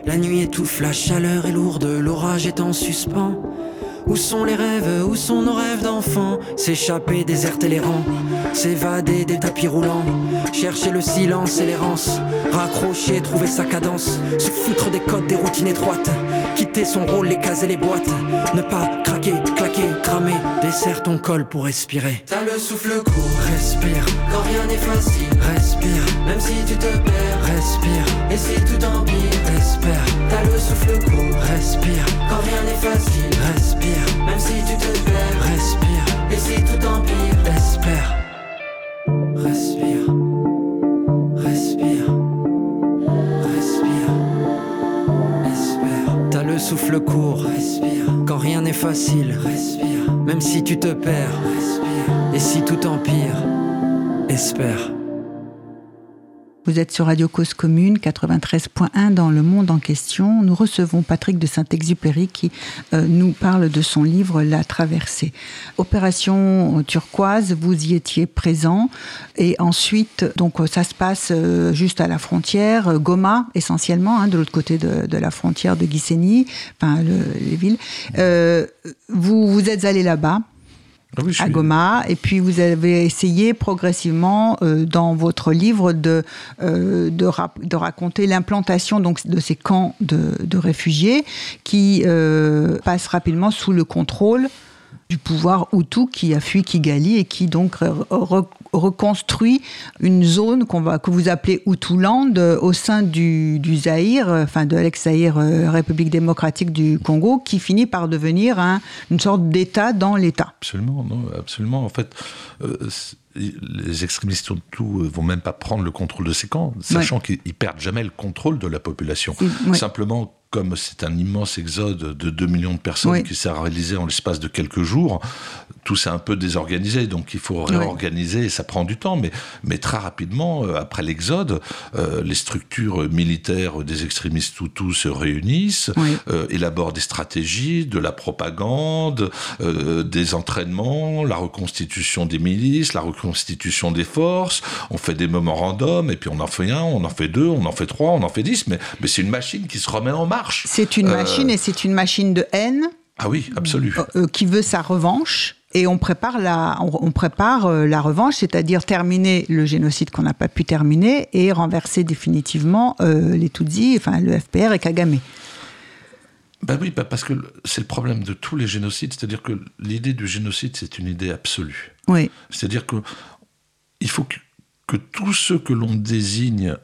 La nuit étouffe, la chaleur est lourde, l'orage est en suspens. Où sont les rêves, où sont nos rêves d'enfants? S'échapper, déserter les rangs, s'évader des tapis roulants, chercher le silence et l'errance, raccrocher, trouver sa cadence, se foutre des codes, des routines étroites, quitter son rôle, les cases et les boîtes, ne pas craquer, claquer, cramer, desserre ton col pour respirer. T'as le souffle court, respire, quand rien n'est facile, respire, même si tu te perds, respire, et si tout empire, espère. T'as le souffle court, respire, quand rien n'est facile, respire, même si tu te perds, respire, et si tout empire, espère. Souffle court, Respire, quand rien n'est facile, même si tu te perds, et si tout empire, espère. Vous êtes sur Radio Cause Commune 93.1 dans le monde en question. Nous recevons Patrick de Saint-Exupéry qui euh, nous parle de son livre La Traversée. Opération turquoise, vous y étiez présent et ensuite donc euh, ça se passe euh, juste à la frontière, euh, Goma essentiellement, hein, de l'autre côté de, de la frontière de Ghiseni, enfin le- les villes. Euh, vous vous êtes allé là-bas Ah oui, je à suis- Goma, et puis vous avez essayé progressivement euh, dans votre livre de, euh, de raconter l'implantation donc de ces camps de, de réfugiés qui euh, passent rapidement sous le contrôle du pouvoir Hutu qui a fui Kigali et qui donc re- re- reconstruit une zone qu'on va, que vous appelez Hutuland euh, au sein du, du Zaïre, euh, enfin de l'ex-Zaïre euh, République démocratique du Congo, qui finit par devenir un- une sorte d'État dans l'État. Absolument, non, absolument. En fait, euh, les extrémistes tout vont même pas prendre le contrôle de ces camps, sachant qu'ils ils perdent jamais le contrôle de la population. Ouais. Simplement, comme c'est un immense exode de 2 millions de personnes Oui. qui s'est réalisé en l'espace de quelques jours, tout s'est un peu désorganisé, donc il faut réorganiser et ça prend du temps. Mais, mais très rapidement, euh, après l'exode, euh, les structures militaires des extrémistes Hutus se réunissent, Oui. euh, élaborent des stratégies, de la propagande, euh, des entraînements, la reconstitution des milices, la reconstitution des forces. On fait des mémorandums et puis on en fait un, on en fait deux, on en fait trois, on en fait dix. Mais, mais c'est une machine qui se remet en marche. C'est une Euh, machine et c'est une machine de haine Ah oui, absolu. euh, euh, qui veut sa revanche. Et on prépare la, on, prépare la revanche, c'est-à-dire terminer le génocide qu'on n'a pas pu terminer et renverser définitivement euh, les Tutsis, enfin le FPR et Kagame. Ben oui, bah parce que c'est le problème de tous les génocides, c'est-à-dire que l'idée du génocide, c'est une idée absolue. Oui, C'est-à-dire que il faut que, que tous ceux que l'on désigne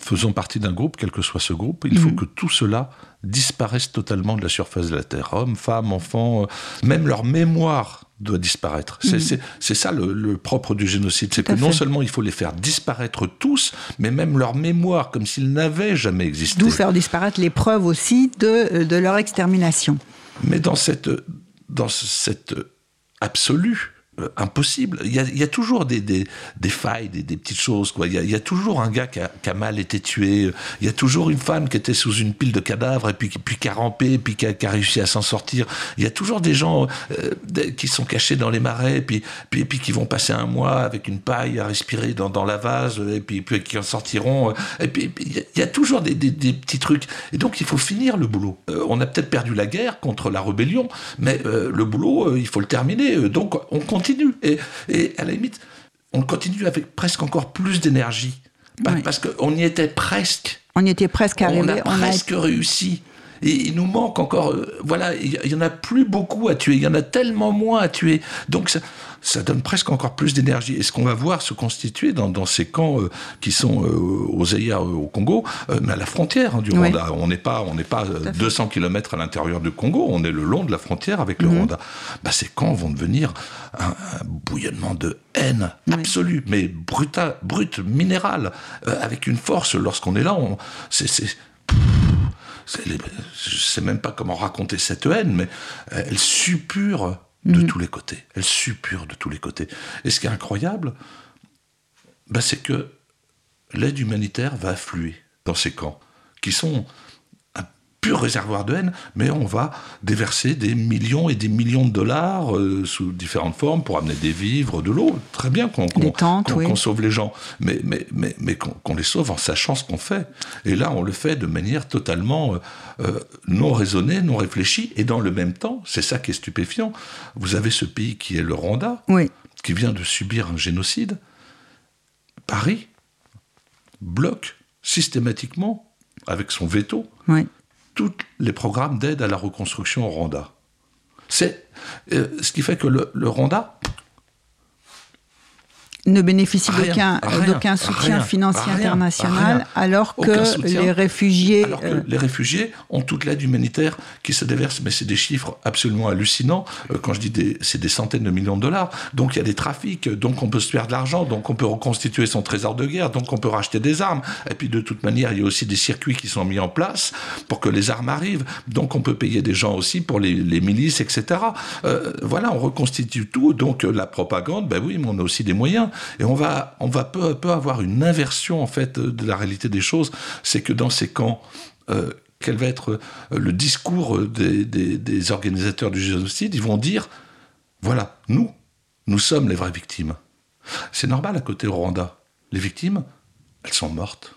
faisant partie d'un groupe, quel que soit ce groupe, il faut que tout cela disparaisse totalement de la surface de la Terre. Hommes, femmes, enfants, euh, même leur mémoire doit disparaître. C'est- c'est ça le, le propre du génocide, c'est que non fait. seulement il faut les faire disparaître tous, mais même leur mémoire, comme s'ils n'avaient jamais existé. d'où faire disparaître les preuves aussi de, de leur extermination. Mais dans cette, dans cette absolue euh, impossible, il y a, il y a toujours des, des, des failles, des, des petites choses. Quoi. Il, y a, il y a toujours un gars qui a, qui a mal été tué. Il y a toujours une femme qui était sous une pile de cadavres et puis, qui- puis qui a rampé, puis qui a, qui réussi à s'en sortir. Il y a toujours des gens euh, qui sont cachés dans les marais, puis, puis, puis qui vont passer un mois avec une paille à respirer dans, dans la vase, et puis, puis qui en sortiront. Et puis il y a- toujours des, des, petits trucs. Et donc il faut finir le boulot. Euh, on a peut-être perdu la guerre contre la rébellion, mais euh, le boulot, euh, il faut le terminer. Euh, Donc on continue. Et, et à la limite, on continue avec presque encore plus d'énergie. Oui. Parce qu'on y était presque. On y était presque On arrivé. a presque réussi. Et il nous manque encore, euh, voilà, il y en a plus beaucoup à tuer, il y en a tellement moins à tuer. Donc ça, ça donne presque encore plus d'énergie. Et ce qu'on va voir se constituer dans, dans ces camps euh, qui sont euh, aux Zaïre, au Congo, mais à la frontière hein, du Rwanda. On n'est pas, on n'est pas 200 km à l'intérieur du Congo, on est le long de la frontière avec le mhm. Rwanda. Bah, ces camps vont devenir un, bouillonnement de haine absolue, mais brutal, brut, minéral, avec une force. Lorsqu'on est là, c'est je ne sais même pas comment raconter cette haine, mais elle suppure de mhm. tous les côtés. Elle suppure de tous les côtés. Et ce qui est incroyable, bah, c'est que l'aide humanitaire va affluer dans ces camps, qui sont pur réservoir de haine, mais on va déverser des millions et des millions de dollars euh, sous différentes formes pour amener des vivres, de l'eau. Très bien qu'on sauve les gens, mais, mais, mais, mais qu'on les sauve en sachant ce qu'on fait. Et là, on le fait de manière totalement euh, euh, non raisonnée, non réfléchie, et dans le même temps, c'est ça qui est stupéfiant, vous avez ce pays qui est le Rwanda, qui vient de subir un génocide. Paris bloque systématiquement, avec son veto, oui tous les programmes d'aide à la reconstruction au Rwanda. C'est euh, ce qui fait que le, le Rwanda ne bénéficient d'aucun soutien financier international, alors que les réfugiés... Alors que euh, les réfugiés ont toute l'aide humanitaire qui se déverse, mais c'est des chiffres absolument hallucinants. Euh, quand je dis des, c'est des centaines de millions de dollars. Donc il y a des trafics, donc on peut se faire de l'argent, donc on peut reconstituer son trésor de guerre, donc on peut racheter des armes. Et puis de toute manière, il y a aussi des circuits qui sont mis en place pour que les armes arrivent. Donc on peut payer des gens aussi pour les, milices, etc. Euh, voilà, on reconstitue tout. Donc la propagande, ben oui, mais on a aussi des moyens. Et on va, on va peu à peu avoir une inversion en fait de la réalité des choses. C'est que dans ces camps, euh, quel va être euh, le discours des, des, organisateurs du génocide Ils vont dire voilà, nous, nous sommes les vraies victimes. C'est normal à côté au Rwanda. Les victimes, elles sont mortes.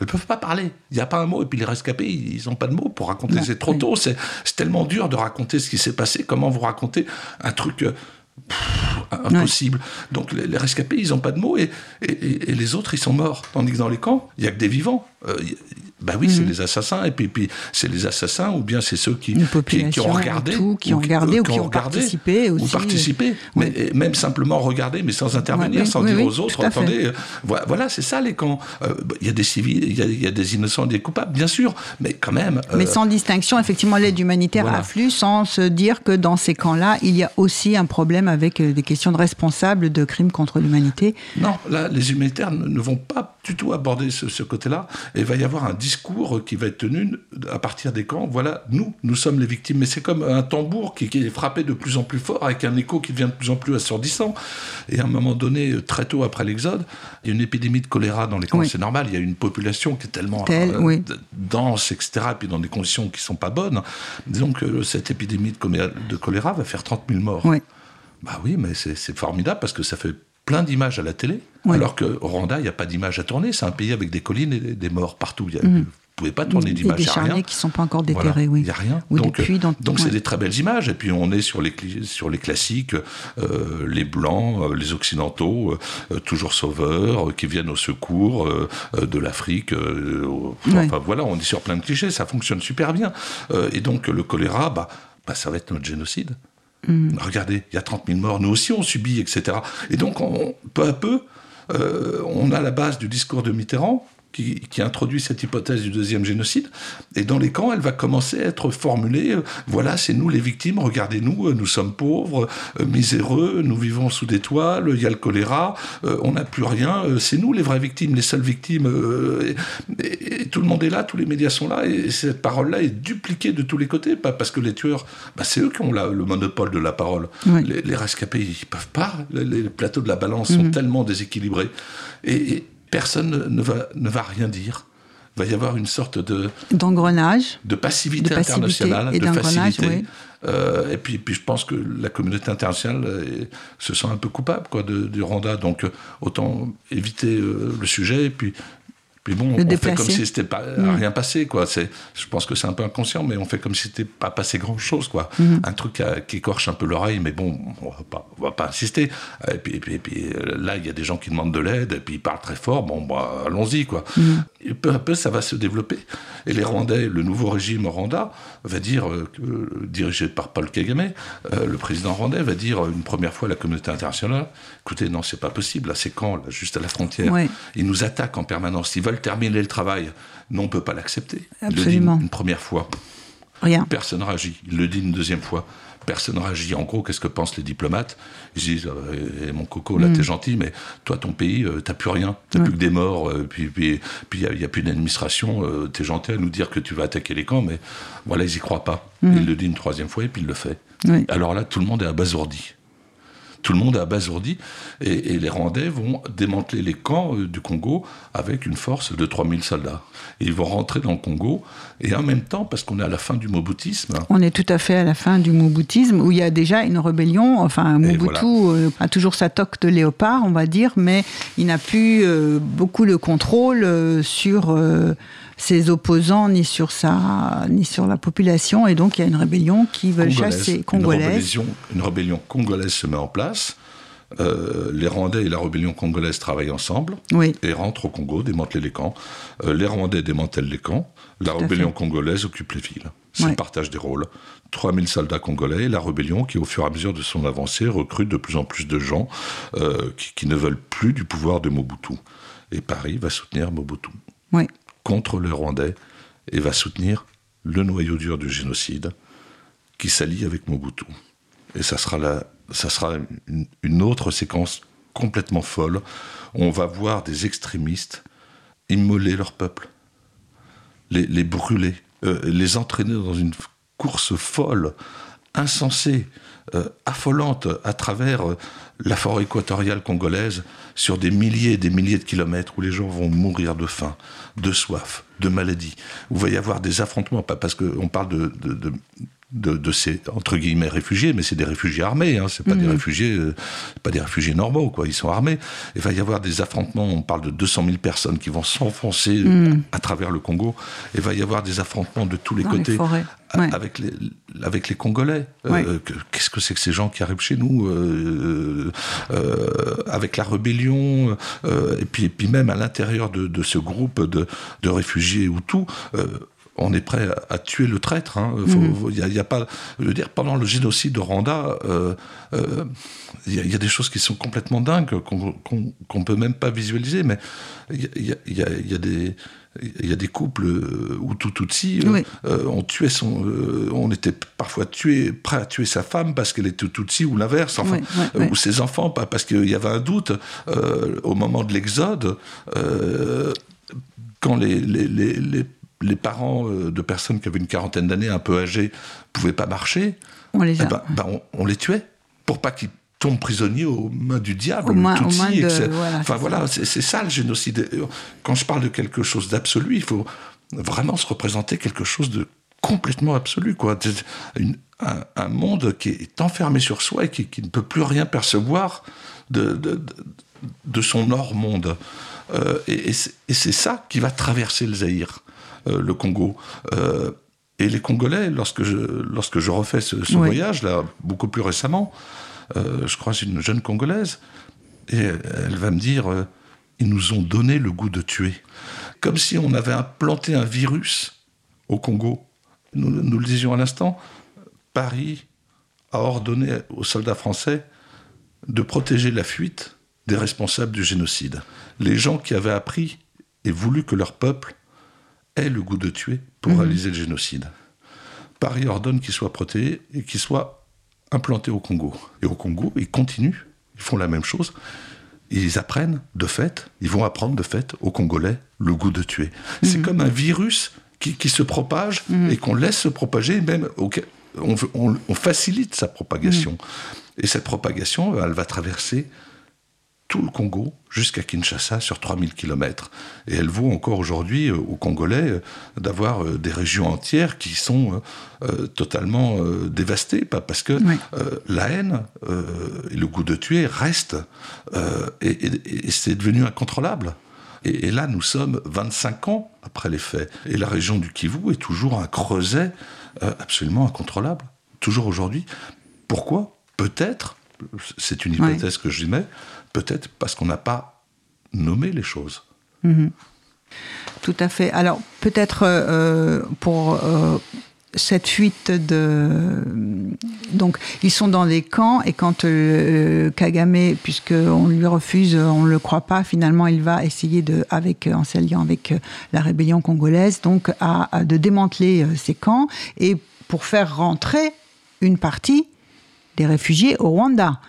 Elles ne peuvent pas parler. Il n'y a pas un mot. Et puis les rescapés, ils n'ont pas de mots pour raconter. C'est trop tôt. C'est tellement dur de raconter ce qui s'est passé. Comment vous racontez un truc impossible. Donc les, rescapés, ils n'ont pas de mots et, et, les autres, ils sont morts. Tandis que dans les camps, il n'y a que des vivants. Euh, bah oui, c'est les assassins, et puis, puis c'est les assassins, ou bien c'est ceux qui, qui, ont regardé, qui ont regardé, ou, qui ont, participé aussi. Ou participé, mais même simplement regarder, mais sans intervenir, sans dire aux autres, attendez, euh, voilà, c'est ça les camps. Euh, il y a des civils, il y, a des innocents, des coupables, bien sûr, mais quand même. mais sans distinction, effectivement, l'aide humanitaire afflue, sans se dire que dans ces camps-là, il y a aussi un problème avec des questions de responsables de crimes contre l'humanité. Non, là, les humanitaires ne vont pas du tout aborder ce, ce côté-là, et il va y avoir un discours qui va être tenu à partir des camps. Voilà, nous, nous sommes les victimes. Mais c'est comme un tambour qui, est frappé de plus en plus fort avec un écho qui devient de plus en plus assourdissant. Et à un moment donné, très tôt après l'Exode, il y a une épidémie de choléra dans les camps. C'est normal, il y a une population qui est tellement euh, dense, etc., et puis dans des conditions qui ne sont pas bonnes. Disons que cette épidémie de choléra va faire 30 000 morts. Bah oui, mais c'est formidable parce que ça fait plein d'images à la télé, alors qu'au Rwanda, il n'y a pas d'images à tourner. C'est un pays avec des collines et des morts partout. Il y a, mhm. Vous pouvez pas tourner d'images. Des charniers qui ne sont pas encore déterrés, oui. Il n'y a rien. donc, donc c'est des très belles images. Et puis on est sur les, sur les classiques, euh, les blancs, euh, les occidentaux, euh, toujours sauveurs, qui viennent au secours de l'Afrique. enfin voilà, on est sur plein de clichés. Ça fonctionne super bien. et donc le choléra, bah, bah, ça va être notre génocide. Mm. Regardez, il y a 30 000 morts, nous aussi on subit, etc. Et donc, on, peu à peu, euh, on a la base du discours de Mitterrand, qui, introduit cette hypothèse du deuxième génocide. Et dans les camps, elle va commencer à être formulée, euh, voilà, c'est nous les victimes, regardez-nous, euh, nous sommes pauvres, euh, miséreux, nous vivons sous des toiles, il y a le choléra, on n'a plus rien, c'est nous les vraies victimes, les seules victimes. Et, tout le monde est là, tous les médias sont là, et cette parole-là est dupliquée de tous les côtés, pas parce que les tueurs, bah, c'est eux qui ont le monopole de la parole. Les, rescapés, ils peuvent pas, les, plateaux de la balance sont mhm. tellement déséquilibrés. et personne ne va, ne va rien dire. Il va y avoir une sorte de d'engrenage, de passivité, internationale, de facilité. Euh, et puis, puis je pense que la communauté internationale euh, se sent un peu coupable quoi, de, du Rwanda. Donc euh, autant éviter le sujet et puis mais bon, on fait comme si c'était pas mm. rien passé, quoi. C'est, je pense que c'est un peu inconscient, mais on fait comme si c'était pas passé grand chose, quoi. Mm. Un truc qui écorche un peu l'oreille, mais bon, on va pas, on va pas insister. Et puis, et puis, et puis, là, il y a des gens qui demandent de l'aide, et puis ils parlent très fort. Bon, bah, allons-y, quoi. Mm. Et peu à peu, ça va se développer. Et les Rwandais, le nouveau régime Rwanda, va dire, euh, dirigé par Paul Kagame, euh, le président rwandais, va dire une première fois à la communauté internationale écoutez, non, c'est pas possible, là, c'est quand, là, juste à la frontière Ils nous attaquent en permanence. Ils veulent terminer le travail. Non, on ne peut pas l'accepter. Il le dit une première fois. Rien. Personne réagit. Il le dit une deuxième fois personne réagit. En gros, qu'est-ce que pensent les diplomates? Ils disent euh, eh, Mon coco, là, t'es mm. gentil, mais toi, ton pays, euh, t'as plus rien. T'as plus que des morts, euh, puis il puis, n'y a, plus d'administration. t'es gentil à nous dire que tu vas attaquer les camps, mais voilà, ils y croient pas. Mm. Il le dit une troisième fois et puis il le fait. Alors là, tout le monde est abasourdi. Tout le monde est abasourdi et, et les Rwandais vont démanteler les camps euh, du Congo avec une force de 3000 soldats. Et ils vont rentrer dans le Congo et en même temps, parce qu'on est à la fin du Mobutisme. On est tout à fait à la fin du Mobutisme où il y a déjà une rébellion. Enfin, Mobutu euh, a toujours sa toque de léopard, on va dire, mais il n'a plus euh, beaucoup de contrôle sur ses opposants ni sur sa ni sur la population et donc il y a une rébellion qui veut chasser congolaise. Une rébellion, congolaise se met en place. Euh, les Rwandais et la rébellion congolaise travaillent ensemble et rentrent au Congo, démantelent les camps. Euh, les Rwandais démantèlent les camps, la rébellion congolaise occupe les villes. C'est le partage des rôles. 3000 soldats congolais et la rébellion qui, au fur et à mesure de son avancée, recrute de plus en plus de gens euh, qui, qui, ne veulent plus du pouvoir de Mobutu. Et Paris va soutenir Mobutu. Oui contre les Rwandais et va soutenir le noyau dur du génocide qui s'allie avec Mobutu. Et ça sera, la, ça sera une, autre séquence complètement folle. On va voir des extrémistes immoler leur peuple, les, brûler, euh, les entraîner dans une course folle, insensée, euh, affolante à travers euh, la forêt équatoriale congolaise sur des milliers et des milliers de kilomètres où les gens vont mourir de faim, de soif, de maladie. Où il va y avoir des affrontements, parce qu'on parle de, ces entre guillemets réfugiés, mais c'est des réfugiés armés, hein, c'est pas des mhm. réfugiés, euh, pas des réfugiés normaux, quoi. Ils sont armés. Il va y avoir des affrontements. On parle de 200 000 personnes qui vont s'enfoncer mhm. à travers le Congo. Il va y avoir des affrontements de tous les côtés avec les avec les Congolais. Euh, qu'est-ce que c'est que ces gens qui arrivent chez nous euh, avec la rébellion et puis et puis même à l'intérieur de, de, ce groupe de, de réfugiés ou tout on est prêt à, tuer le traître. Il hein. n'y mhm. a, pas, je veux dire, pendant le génocide de Rwanda, euh, euh, il y, a des choses qui sont complètement dingues qu'on ne peut même pas visualiser. Mais il y, a, des il y a des couples où tout Tutsi euh, on tuait son, on était parfois tué, prêt à tuer sa femme parce qu'elle était Tutsi ou l'inverse, enfin, ou ses enfants parce qu'il y avait un doute au moment de l'exode. quand les, les les parents euh, de personnes qui avaient une quarantaine d'années, un peu âgées, pouvaient pas marcher, on les, eh ben, ben, on, les tuait pour pas qu'ils tombent prisonniers aux mains du diable, Enfin voilà, c'est ça le génocide. Quand je parle de quelque chose d'absolu, il faut vraiment se représenter quelque chose de complètement absolu, quoi. un, monde qui est enfermé sur soi et qui, ne peut plus rien percevoir de, de, son hors-monde. Euh, et, et c'est ça qui va traverser le Zaïre. Euh, le Congo. Euh, et les Congolais, lorsque je, lorsque je refais ce, voyage, là, beaucoup plus récemment, je croise une jeune Congolaise, et elle va me dire, ils nous ont donné le goût de tuer. Comme si on avait implanté un virus au Congo. Nous, nous le disions à l'instant, Paris a ordonné aux soldats français de protéger la fuite des responsables du génocide. Les gens qui avaient appris et voulu que leur peuple le goût de tuer pour mhm. réaliser le génocide. Paris ordonne qu'il soit protégé et qu'il soit implanté au Congo. Et au Congo, ils continuent, ils font la même chose. Ils apprennent de fait, ils vont apprendre de fait aux Congolais le goût de tuer. C'est mhm. comme un virus qui, se propage mhm. et qu'on laisse se propager, même on, facilite sa propagation. Et cette propagation, elle va traverser tout le Congo jusqu'à Kinshasa sur 3000 km. Et elle vaut encore aujourd'hui euh, aux Congolais euh, d'avoir euh, des régions entières qui sont totalement dévastées, parce que la haine et le goût de tuer restent, et, c'est devenu incontrôlable. Et, là, nous sommes 25 ans après les faits. Et la région du Kivu est toujours un creuset absolument incontrôlable, toujours aujourd'hui. Pourquoi? Peut-être, c'est une hypothèse que je mets, peut-être parce qu'on n'a pas nommé les choses. Mhm. Tout à fait. Alors peut-être euh, pour euh, cette fuite de donc ils sont dans des camps et quand euh, Kagame puisque on lui refuse on ne le croit pas finalement il va essayer de avec en s'alliant avec la rébellion congolaise donc à, à de démanteler ces camps et pour faire rentrer une partie des réfugiés au Rwanda.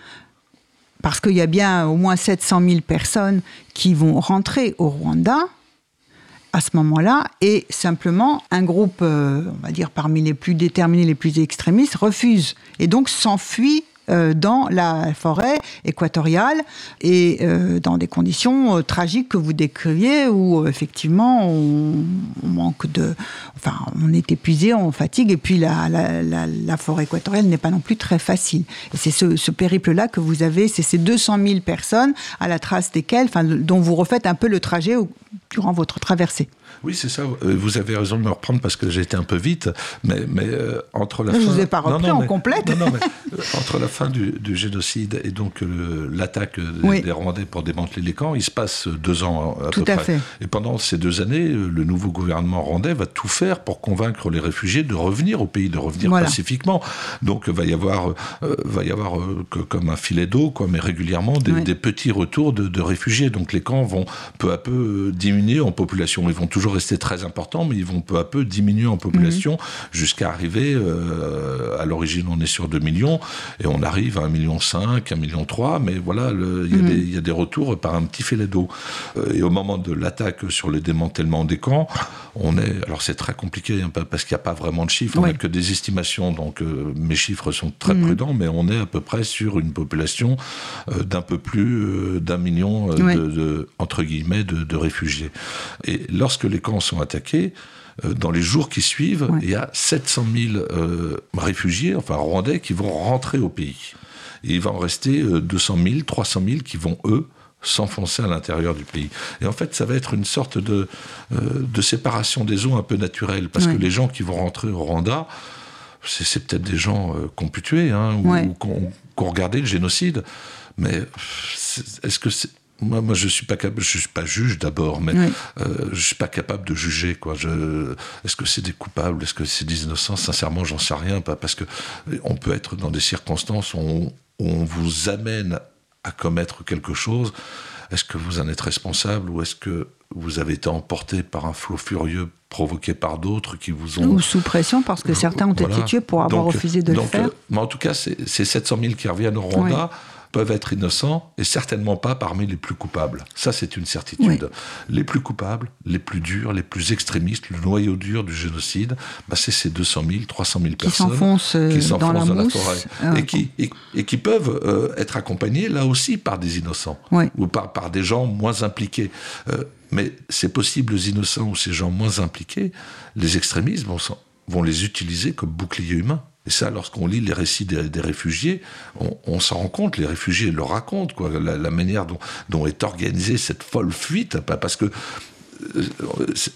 Parce qu'il y a bien au moins 700 000 personnes qui vont rentrer au Rwanda à ce moment-là, et simplement un groupe, euh, on va dire parmi les plus déterminés, les plus extrémistes, refuse. Et donc s'enfuit dans la forêt équatoriale et euh, dans des conditions euh, tragiques que vous décriviez où effectivement on, manque de. Enfin, on est épuisé, on fatigue et puis la, la, forêt équatoriale n'est pas non plus très facile. C'est ce, ce périple-là que vous avez, c'est ces 200 000 personnes à la trace desquelles, dont vous refaites un peu le trajet durant votre traversée. Oui, c'est ça. Vous avez raison de me reprendre parce que j'ai été un peu vite, mais, mais euh, entre la je fin... Je vous ai pas repris non, non, en mais, complète. Non, non, mais, euh, entre la fin du, du génocide et donc l'attaque oui. des Rwandais pour démanteler les camps, il se passe deux ans à tout peu à près. Fait. Et pendant ces deux années, le nouveau gouvernement rwandais va tout faire pour convaincre les réfugiés de revenir au pays, de revenir voilà. pacifiquement. Donc, va y avoir, euh, va y avoir euh, que, comme un filet d'eau, mais régulièrement des, Oui. des petits retours de, de réfugiés. Donc, les camps vont peu à peu diminuer en population. Ils vont toujours rester très importants, mais ils vont peu à peu diminuer en population jusqu'à arriver, euh, à l'origine, on est sur 2 millions, et on arrive à 1,5 million, 1,3 million, mais voilà, le- il y, a Mhm. des- il y a des retours par un petit filet d'eau. Euh, et au moment de l'attaque sur le démantèlement des camps, on est, alors c'est très compliqué, hein, parce qu'il n'y a pas vraiment de chiffres, on n'a que des estimations, donc euh, mes chiffres sont très Mhm. prudents, mais on est à peu près sur une population euh, d'un peu plus d'un million, de, de- entre guillemets, de, de réfugiés. Et lorsque les camps sont attaqués, euh, dans les jours qui suivent, Ouais. il y a 700 000 euh, réfugiés, enfin rwandais, qui vont rentrer au pays. Et il va en rester euh, 200 000, 300 000 qui vont, eux, s'enfoncer à l'intérieur du pays. Et en fait, ça va être une sorte de, euh, de séparation des eaux un peu naturelle, parce Ouais. que les gens qui vont rentrer au Rwanda, c'est peut-être des gens qu'on pu tuer, hein, ou, Ouais. ou qu'on regardait le génocide. Mais est-ce que c'est... Moi, moi, je suis pas capable, je suis pas juge d'abord, mais Oui. euh, je suis pas capable de juger. Quoi. Je, est-ce que c'est des coupables, est-ce que c'est des innocents? Sincèrement, j'en sais rien, pas parce que on peut être dans des circonstances où on, où on vous amène à commettre quelque chose. Est-ce que vous en êtes responsable ou est-ce que vous avez été emporté par un flot furieux provoqué par d'autres qui vous ont Ou sous pression, parce que certains ont voilà. été tués pour avoir Donc, refusé de donc, le faire. euh, mais en tout cas, ces, ces 700 000 qui reviennent au Rwanda peuvent être innocents et certainement pas parmi les plus coupables. Ça, c'est une certitude. Les plus coupables, les plus durs, les plus extrémistes, le noyau dur du génocide, bah, c'est ces 200 000, 300 000 qui personnes s'enfoncent euh, qui s'enfoncent dans la mousse. forêt Euh, et, qui, et, et qui peuvent euh, être accompagnés là aussi par des innocents Oui. ou par, par des gens moins impliqués. Euh, mais ces possibles innocents ou ces gens moins impliqués, les extrémistes vont, les utiliser comme bouclier humain. Et ça, lorsqu'on lit les récits des, réfugiés, on, s'en rend compte, les réfugiés le racontent, quoi, la, manière dont, est organisée cette folle fuite, pas- parce que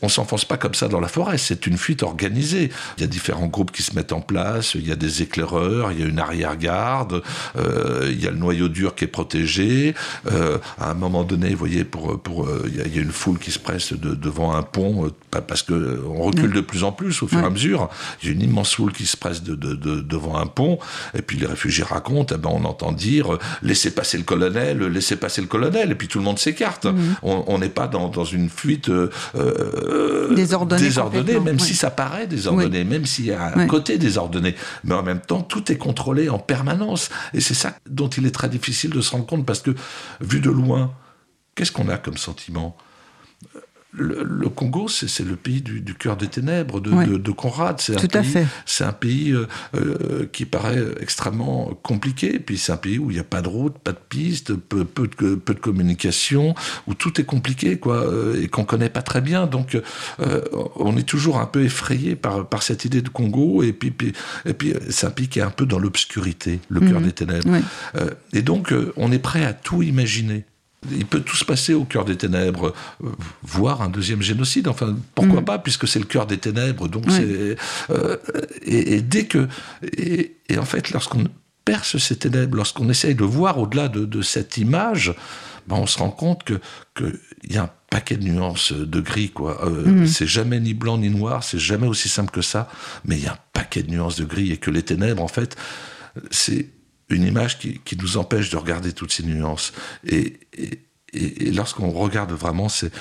on s'enfonce pas comme ça dans la forêt, c'est une fuite organisée. Il y a différents groupes qui se mettent en place, il y a des éclaireurs, il y a une arrière-garde, euh, il y a le noyau dur qui est protégé. Euh, à un moment donné, vous voyez, pour, pour, euh, il, y a, une foule qui se presse de, devant un pont, parce que on recule de plus en plus au fur et à mesure. Il y a une immense foule qui se presse de, de, de- devant un pont, et puis les réfugiés racontent, eh ben, on entend dire laissez passer le colonel, laissez passer le colonel, et puis tout le monde s'écarte. On on n'est pas dans, dans une fuite euh, complètement, même oui. si ça paraît désordonné, même s'il y a un Oui. côté désordonné. Mais en même temps, tout est contrôlé en permanence. Et c'est ça dont il est très difficile de se rendre compte, parce que, vu de loin, qu'est-ce qu'on a comme sentiment? Le, le Congo, c'est le pays du, du cœur des ténèbres de, Oui. de, de Conrad. C'est un pays- fait. C'est un pays euh, euh, qui paraît extrêmement compliqué. Puis c'est un pays où il n'y a pas de route, pas de piste, peu, peu, de, peu de communication, où tout est compliqué, quoi, euh, et qu'on connaît pas très bien. Donc, euh, on est toujours un peu effrayé par, par cette idée de Congo. Et puis, puis, et puis c'est un pays qui est un peu dans l'obscurité, le cœur Mhm. des ténèbres. Oui. Euh, et donc, on est prêt à tout imaginer. Il peut tout se passer au cœur des ténèbres, euh, voire un deuxième génocide. Enfin, pourquoi Mhm. pas, puisque c'est le cœur des ténèbres. Donc, Oui. euh, et, et dès que et, et en fait, lorsqu'on perce ces ténèbres, lorsqu'on essaye de voir au-delà de, de cette image, ben, on se rend compte que qu'il y a un paquet de nuances de gris, quoi. Euh, c'est jamais ni blanc ni noir, c'est jamais aussi simple que ça, mais il y a un paquet de nuances de gris et que les ténèbres, en fait, c'est une image qui, qui, nous empêche de regarder toutes ces nuances. Et, et, et, lorsqu'on regarde vraiment, c'est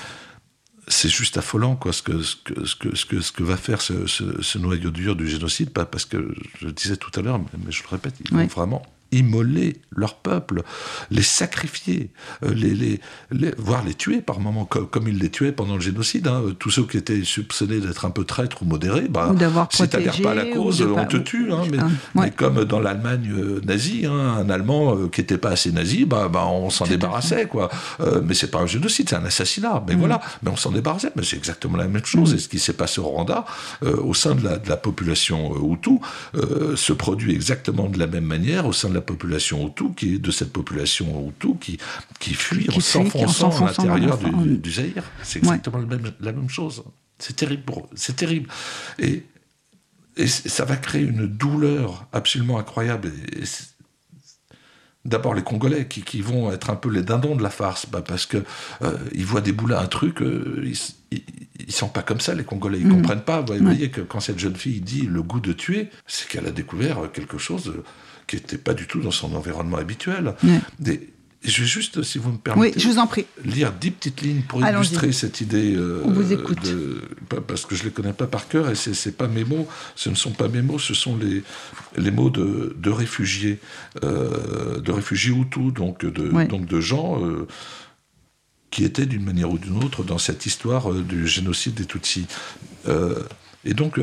c'est juste affolant quoi ce que ce que ce que ce que, ce que va faire ce, ce, ce, noyau dur du génocide pas parce que je le disais tout à l'heure mais je le répète ils oui. vraiment immoler leur peuple, les sacrifier, euh, les, les, les, voire les tuer par moments, comme, comme ils les tuaient pendant le génocide. Hein. Tous ceux qui étaient soupçonnés d'être un peu traîtres ou modérés, bah, ou si tu pas à la cause, on pas... te tue. Hein, mais, ouais. comme dans l'Allemagne euh, nazie, hein, un Allemand euh, qui n'était pas assez nazi, bah, bah on s'en débarrassait. Quoi. Euh, mais c'est pas un génocide, c'est un assassinat. Mais mmh. voilà, mais on s'en débarrassait. Mais c'est exactement la même chose. Mmh. Et ce qui s'est passé au Rwanda, euh, au sein de la, de la population Hutu, se produit exactement de la même manière au sein de la population Hutu, qui est de cette population Hutu qui, qui fuit qui en s'enfonçant à l'intérieur du, du Zaïre. C'est exactement ouais. la, même, la même chose. C'est terrible pour C'est terrible. Et, et ça va créer une douleur absolument incroyable. D'abord les Congolais qui, qui, vont être un peu les dindons de la farce, bah parce que euh, ils voient débouler un truc, euh, ils, ils, sont pas comme ça les Congolais, ils mmh. comprennent pas. Vous voyez ouais. que quand cette jeune fille dit le goût de tuer, c'est qu'elle a découvert quelque chose qui n'était pas du tout dans son environnement habituel. Ouais. Des, je vais juste, si vous me permettez, oui, je vous en prie. lire dix petites lignes pour illustrer cette idée. Euh, On vous écoute. De, parce que je ne les connais pas par cœur et ce n'est pas mes mots, ce ne sont pas mes mots, ce sont les, les mots de, de réfugiés, euh, de réfugiés Hutus, donc de, donc de gens euh, qui étaient d'une manière ou d'une autre dans cette histoire du génocide des Tutsis. Et donc,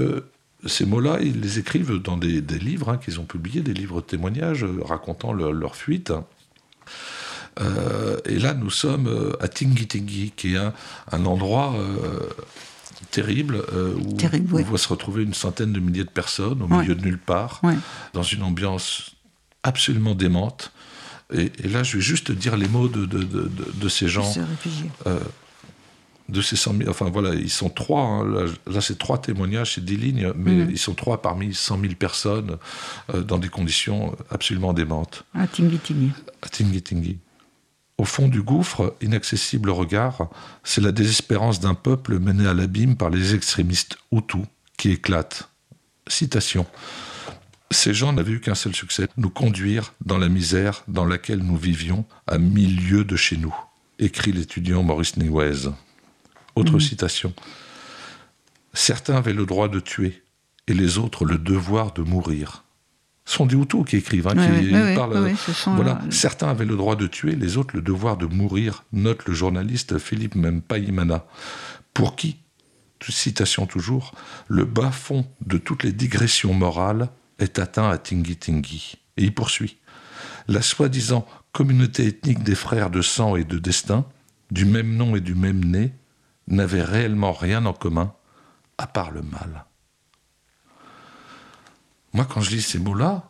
ces mots-là, ils les écrivent dans des, des livres hein, qu'ils ont publiés, des livres de témoignages racontant leur, leur fuite. Euh, et là, nous sommes euh, à Tingitingi, qui est un, un endroit euh, terrible, euh, où, terrible où va se retrouver une centaine de milliers de personnes au ouais. milieu de nulle part, ouais. dans une ambiance absolument démente. Et, et, là, je vais juste dire les mots de, de, de, de ces gens. Euh, de ces 100 000, enfin voilà, ils sont trois, hein, là, là c'est trois témoignages, c'est des lignes, mais mmh. ils sont trois parmi 100 000 personnes euh, dans des conditions absolument démentes. À Tingitingi. À Tingitingi. Au fond du gouffre, inaccessible au regard, c'est la désespérance d'un peuple mené à l'abîme par les extrémistes Hutus qui éclatent. Citation. Ces gens n'avaient eu qu'un seul succès, nous conduire dans la misère dans laquelle nous vivions à mille lieues de chez nous, écrit l'étudiant Maurice Newez. Autre mmh. citation. Certains avaient le droit de tuer et les autres le devoir de mourir. Ce sont des Hutus qui écrivent, hein, qui parlent. Voilà. Le... Certains avaient le droit de tuer, les autres le devoir de mourir, note le journaliste Philippe Mempaimana. Pour qui, citation toujours, le bas fond de toutes les digressions morales est atteint à Tingi Tingi. Et il poursuit. La soi-disant communauté ethnique des frères de sang et de destin, du même nom et du même nez, n'avait réellement rien en commun, à part le mal. Moi, quand je lis ces mots-là,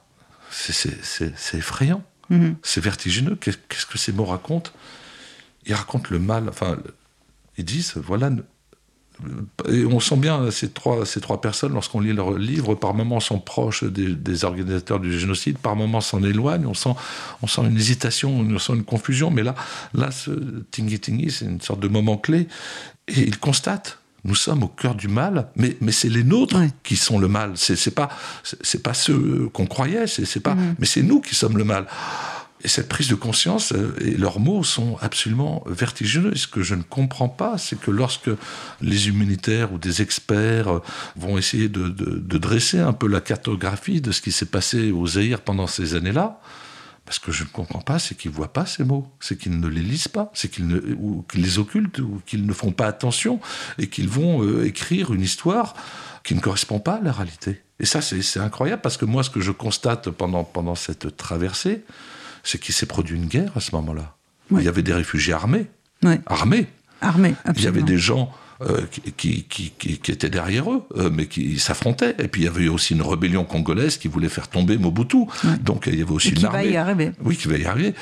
c'est effrayant. -hmm. C'est vertigineux. Qu'est-ce que ces mots racontent? Ils racontent le mal. Enfin, ils disent, voilà. Et on sent bien ces trois, ces trois personnes, lorsqu'on lit leurs livres, par moments sont proches des, des organisateurs du génocide, par moments s'en éloignent, on sent, on sent une hésitation, on sent une confusion, mais là, là ce Tingi Tingi, c'est une sorte de moment clé, et ils constatent nous sommes au cœur du mal, mais, mais c'est les nôtres oui. qui sont le mal. C'est pas c'est pas ceux qu'on croyait, c'est pas, mmh. mais c'est nous qui sommes le mal. Et cette prise de conscience euh, et leurs mots sont absolument vertigineux. Et ce que je ne comprends pas, c'est que lorsque les humanitaires ou des experts euh, vont essayer de, dresser un peu la cartographie de ce qui s'est passé au Zaïre pendant ces années-là, ce que je ne comprends pas, c'est qu'ils ne voient pas ces mots, c'est qu'ils ne les lisent pas, c'est qu'ils qu les occultent ou qu'ils ne font pas attention et qu'ils vont euh, écrire une histoire qui ne correspond pas à la réalité. Et ça, c'est incroyable parce que moi, ce que je constate pendant, pendant cette traversée, c'est qu'il s'est produit une guerre à ce moment-là. Il y avait des réfugiés armés. Armés. Armés, absolument. Il y avait des gens euh, qui, qui, qui, qui, étaient derrière eux, euh, mais qui s'affrontaient. Et puis il y avait aussi une rébellion congolaise qui voulait faire tomber Mobutu. Ouais. Donc il y avait aussi Et une qui armée. va y arriver. Oui, qui va y arriver.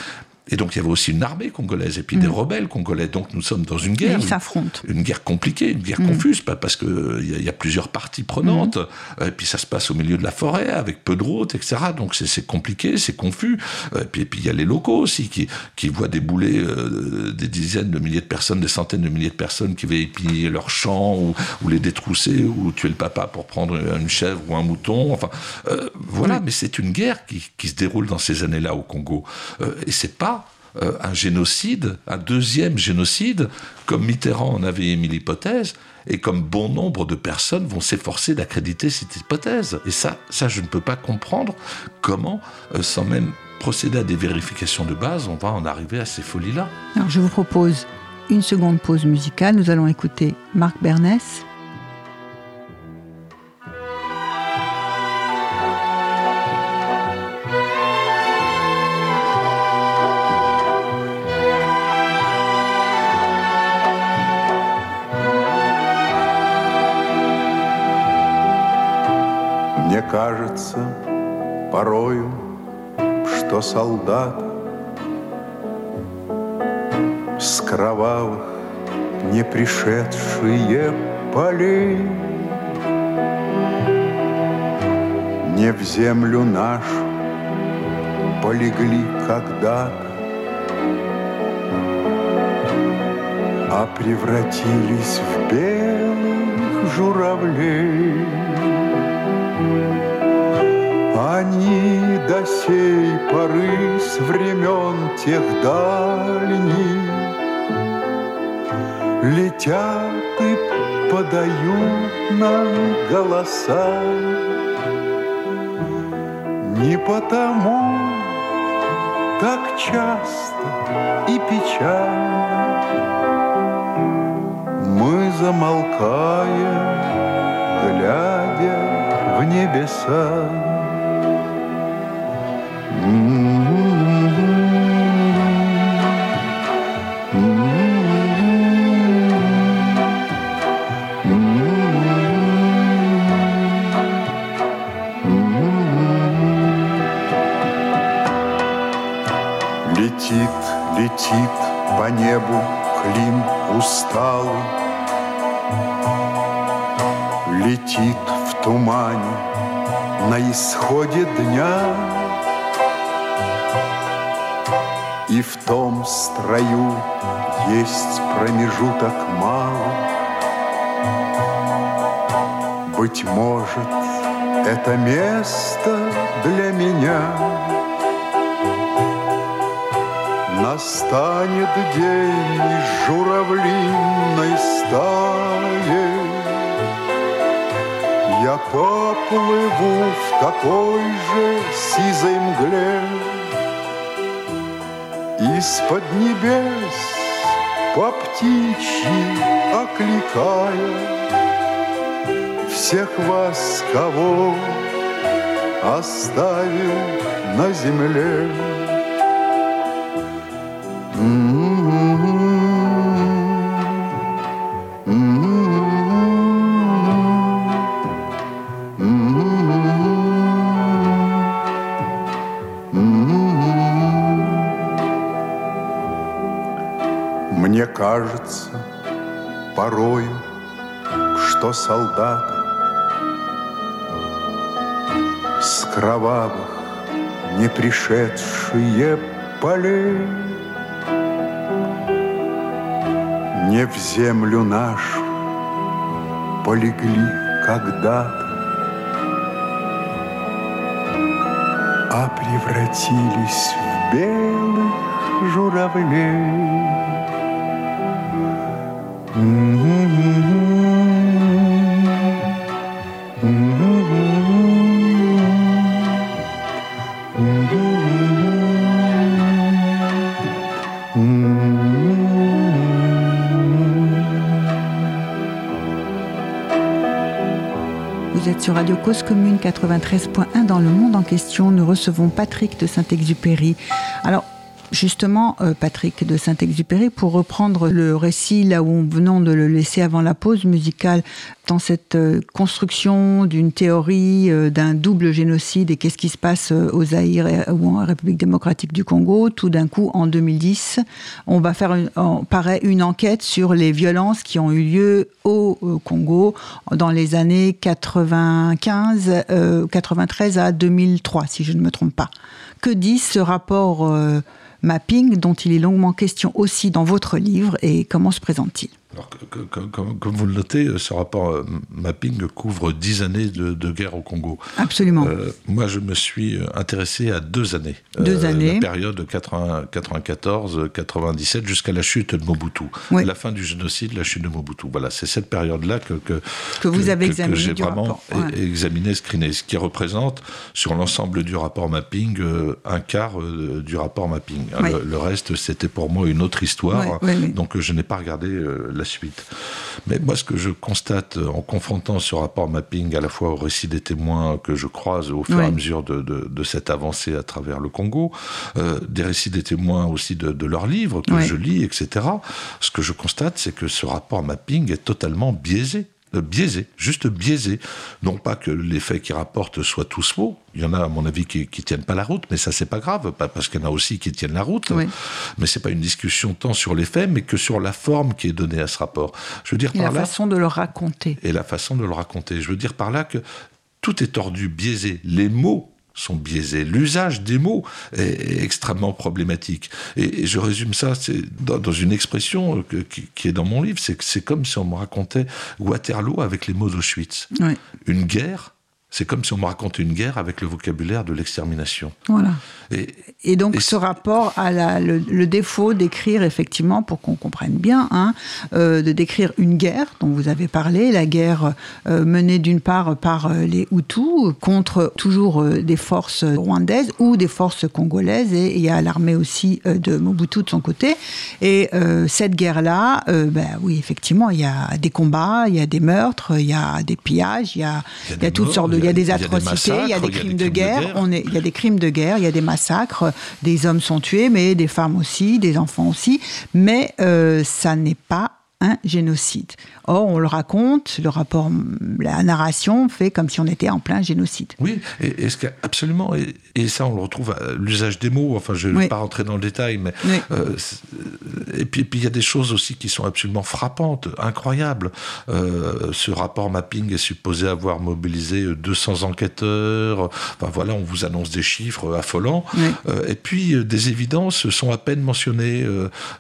Et donc il y avait aussi une armée congolaise et puis des Mm. rebelles congolais. Donc nous sommes dans une guerre. ils s'affrontent. Une guerre compliquée, une guerre Mm. confuse, parce que il y, y a plusieurs parties prenantes. Mm. Et puis ça se passe au milieu de la forêt avec peu de routes, etc. Donc c'est- compliqué, c'est confus. Et puis et puis il y a les locaux aussi qui, qui voient débouler euh, des dizaines de milliers de personnes, des centaines de milliers de personnes qui veulent épier leurs champs ou, ou les détrousser ou tuer le papa pour prendre une chèvre ou un mouton. Enfin euh, voilà, mais c'est une guerre qui, qui se déroule dans ces années-là au Congo. Euh, et c'est pas euh, un génocide, un deuxième génocide, comme Mitterrand en avait émis l'hypothèse, et comme bon nombre de personnes vont s'efforcer d'accréditer cette hypothèse. Et ça, ça, je ne peux pas comprendre comment, euh, sans même procéder à des vérifications de base, on va en arriver à ces folies-là. Alors je vous propose une seconde pause musicale. Nous allons écouter Marc Bernès. Кажется порою, что солдат с кровавых не пришедшие полей не в землю нашу полегли когда-то, а превратились в белых журавлей. Они до сей поры с времен тех дальних Летят и подают нам голоса Не потому так часто и печально Мы замолкаем, глядя в небеса. Летит, по небу клин усталый, Летит в тумане на исходе дня. И в том строю есть промежуток малый Быть может, это место для меня Настанет день журавлиной стаи Я поплыву в такой же сизой мгле Из-под небес по птичьи окликая Всех вас, кого оставил на земле. Кажется порою, что солдаты с кровавых не пришедшие полей не в землю нашу полегли когда-то, а превратились в белых журавлей. Vous êtes sur Radio Cause Commune 93.1 dans le monde en question. Nous recevons Patrick de Saint-Exupéry. Justement, euh, Patrick de Saint-Exupéry, pour reprendre le récit là où nous venons de le laisser avant la pause musicale, dans cette euh, construction d'une théorie euh, d'un double génocide et qu'est-ce qui se passe au Zaïre ou en République démocratique du Congo, tout d'un coup, en 2010, on va faire, une, paraît, une enquête sur les violences qui ont eu lieu au, Congo dans les années 95, 93 à 2003, si je ne me trompe pas. Que dit ce rapport mapping dont il est longuement question aussi dans votre livre et comment se présente-t-il? Alors, comme, vous le notez, euh, ce rapport euh, mapping couvre dix années de, guerre au Congo. Absolument. Euh, moi, je me suis intéressé à deux années. Deux années. La période 94-97 jusqu'à la chute de Mobutu. La fin du génocide, la chute de Mobutu. Voilà, c'est cette période-là que, que, que, vous avez examiné. j'ai vraiment examiné, screené, ce qui représente sur l'ensemble du rapport mapping un quart du rapport mapping. Le, reste, c'était pour moi une autre histoire. Donc, je n'ai pas regardé la suite. Mais moi, ce que je constate en confrontant ce rapport mapping à la fois au récit des témoins que je croise au fur et à mesure de, cette avancée à travers le Congo, euh, des récits des témoins aussi de, leurs livres que je lis, etc., ce que je constate, c'est que ce rapport mapping est totalement biaisé biaisé, juste biaisé. Non pas que les faits qui rapportent soient tous faux, il y en a à mon avis qui, qui tiennent pas la route, mais ça c'est pas grave, parce qu'il y en a aussi qui tiennent la route. Oui. Mais c'est pas une discussion tant sur les faits, mais que sur la forme qui est donnée à ce rapport. Je veux dire Et la façon de le raconter. Et la façon de le raconter. Je veux dire par là que tout est tordu, biaisé. Les mots sont biaisés. L'usage des mots est, extrêmement problématique. Et, je résume ça dans, une expression qui, est dans mon livre, c'est que c'est comme si on me racontait Waterloo avec les mots d'Auschwitz. Une guerre c'est comme si on me racontait une guerre avec le vocabulaire de l'extermination. Voilà. Et, donc ce rapport a le, défaut d'écrire effectivement, pour qu'on comprenne bien, hein, euh, de décrire une guerre dont vous avez parlé, la guerre euh, menée d'une part par euh, les Hutus contre toujours des forces rwandaises ou des forces congolaises, et il y a l'armée aussi de Mobutu de son côté. Et cette guerre-là, ben oui, effectivement, il y a des combats, il y a des meurtres, il y a des pillages, il y a, il y a toutes sortes de il y a des atrocités, il y a des crimes de guerre, on est, il y a des crimes de guerre, il y a des massacres, des hommes sont tués, mais des femmes aussi, des enfants aussi, mais euh, ça n'est pas un génocide. Or, on le raconte, le rapport, la narration fait comme si on était en plein génocide. Oui, et, ce absolument, et, ça on le retrouve à l'usage des mots, enfin je ne vais pas rentrer dans le détail, mais... Euh, et puis il y a des choses aussi qui sont absolument frappantes, incroyables. Euh, ce rapport mapping est supposé avoir mobilisé 200 enquêteurs, enfin voilà, on vous annonce des chiffres affolants, euh, et puis des évidences sont à peine mentionnées.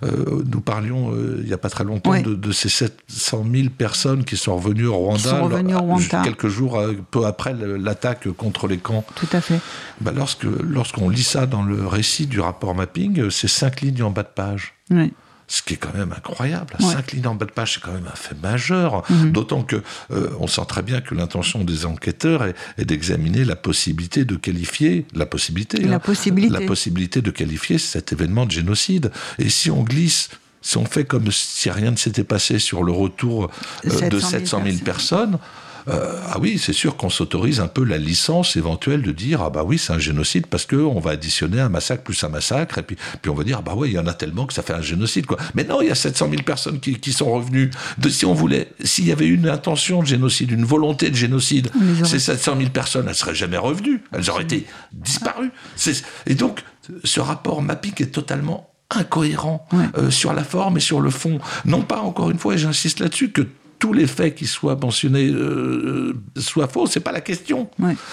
nous parlions il n'y a pas très longtemps de de, ces 700 000 personnes qui sont revenues au Rwanda, quelques jours euh, peu après l'attaque contre les camps. Tout à fait. Bah lorsque lorsqu'on lit ça dans le récit du rapport mapping, euh, c'est cinq lignes en bas de page. Oui ce qui est quand même incroyable. Cinq lignes en bas de page, c'est quand même un fait majeur. Mhm. D'autant que euh, on sent très bien que l'intention des enquêteurs est, d'examiner la possibilité de qualifier la possibilité, la, hein, possibilité. la possibilité de qualifier cet événement de génocide. Et si on glisse si on fait comme si rien ne s'était passé sur le retour euh, de 700 000 personnes, euh, ah oui, c'est sûr qu'on s'autorise un peu la licence éventuelle de dire ah bah oui c'est un génocide parce que on va additionner un massacre plus un massacre et puis puis on va dire bah oui il y en a tellement que ça fait un génocide quoi. Mais non il y a 700 000 personnes qui, qui sont revenues. De, si on voulait, s'il y avait une intention de génocide, une volonté de génocide, ces 700 000 personnes elles seraient jamais revenues, elles auraient été disparues. Et donc ce rapport MAPIC est totalement incohérent euh, sur la forme et sur le fond. Non pas, encore une fois, et j'insiste là-dessus, que tous les faits qui soient mentionnés euh, soient faux. C'est pas la question.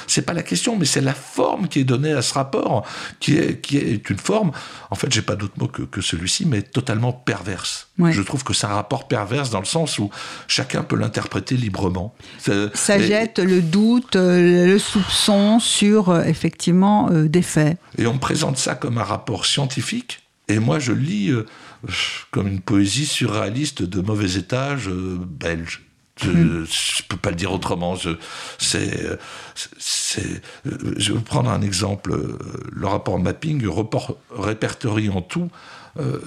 C'est pas la question, mais c'est la forme qui est donnée à ce rapport, qui est, qui est une forme. En fait, j'ai pas d'autre mot que, que celui-ci, mais totalement perverse. Je trouve que c'est un rapport perverse dans le sens où chacun peut l'interpréter librement. Ça jette le doute, euh, le soupçon sur effectivement des faits. Et on présente ça comme un rapport scientifique et moi, je lis euh, comme une poésie surréaliste de mauvais étage euh, belge. Je ne hmm. peux pas le dire autrement. Je, c'est, c'est, je vais vous prendre un exemple. Le rapport mapping report, répertorie en tout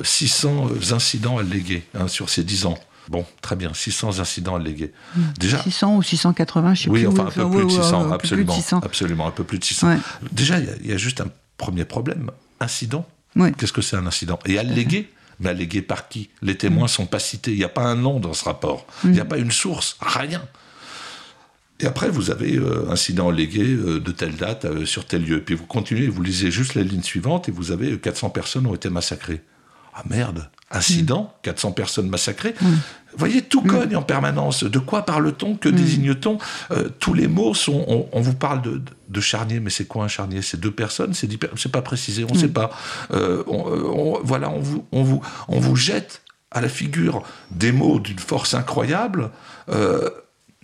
600 incidents allégués hein, sur ces 10 ans. Bon, très bien, 600 incidents allégués. Hmm. Déjà, 600 ou 680, je sais oui, plus. Oui, enfin un peu plus de 600, absolument. Absolument, un peu plus de 600. Déjà, il y, y, a juste un premier problème. Incident Oui. Qu'est-ce que c'est un incident? Et allégué? Mais allégué par qui? Les témoins ne sont pas cités. Il n'y a pas un nom dans ce rapport. Il n'y a pas une source. Rien. Et après, vous avez euh, incident allégué euh, de telle date euh, sur tel lieu. Puis vous continuez, vous lisez juste la ligne suivante et vous avez euh, 400 personnes ont été massacrées. Ah merde, incident, 400 personnes massacrées. Vous voyez, tout cogne en permanence. De quoi parle-t-on Que désigne-t-on Euh, Tous les mots sont. On, on vous parle de, de charnier, mais c'est quoi un charnier? C'est deux personnes C'est pas précisé, on ne sait pas. Euh, on- on- voilà, on vous, on, vous, on vous jette à la figure des mots d'une force incroyable, euh,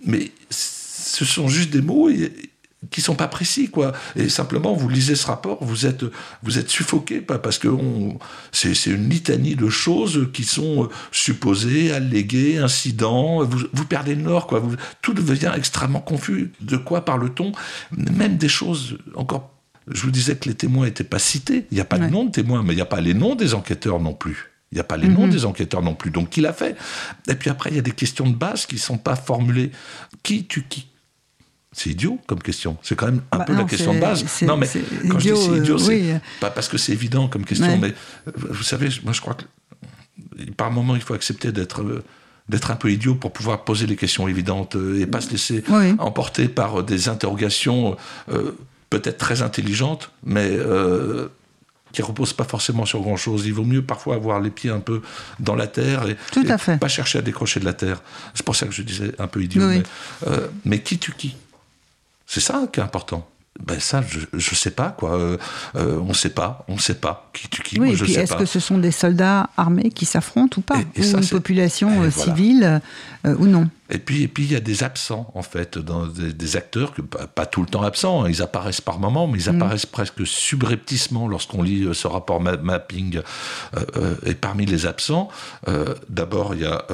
mais ce sont juste des mots et- qui sont pas précis, quoi. Et simplement, vous lisez ce rapport, vous êtes, vous êtes suffoqué, parce que c'est une litanie de choses qui sont euh, supposées, alléguées, incidents. Vous, vous perdez le nord, quoi. Vous- tout devient extrêmement confus. De quoi parle-t-on? Même des choses encore. Je vous disais que les témoins n'étaient pas cités. Il n'y a pas Ouais. de nom de témoins, mais il n'y a pas les noms des enquêteurs non plus. Il n'y a pas les noms des enquêteurs non plus. Donc, qui l'a fait? Et puis après, il y a des questions de base qui ne sont pas formulées. Qui tue qui? C'est idiot comme question. C'est quand même un Bah peu la question de base. Non, mais quand idiot, je dis c'est idiot, euh, c'est oui. pas parce que c'est évident comme question, Ouais. mais euh, vous savez, moi je crois que par moment il faut accepter d'être euh, d'être un peu idiot pour pouvoir poser les questions évidentes euh, et pas se laisser Oui. emporter par euh, des interrogations euh, peut-être très intelligentes, mais euh, qui reposent pas forcément sur grand chose. Il vaut mieux parfois avoir les pieds un peu dans la terre et, Tout à et fait. pas chercher à décrocher de la terre. C'est pour ça que je disais un peu idiot. Oui. Mais, euh, mais qui tue qui? C'est ça qui est important. Ben ça, je, je sais pas quoi. Euh, euh, on sait pas, on sait pas qui tue qui. Oui, Moi, et je puis est-ce que ce sont des soldats armés qui s'affrontent ou pas Et- et Ou ça, une population et euh, voilà. civile euh, ou non Et puis, et puis il y a des absents en fait, dans des, des acteurs que pas, tout le temps absents. hein. Ils apparaissent par moments, mais ils Mm. apparaissent presque subrepticement lorsqu'on lit ce rapport ma- mapping. Euh, euh, et parmi les absents, euh, d'abord il y a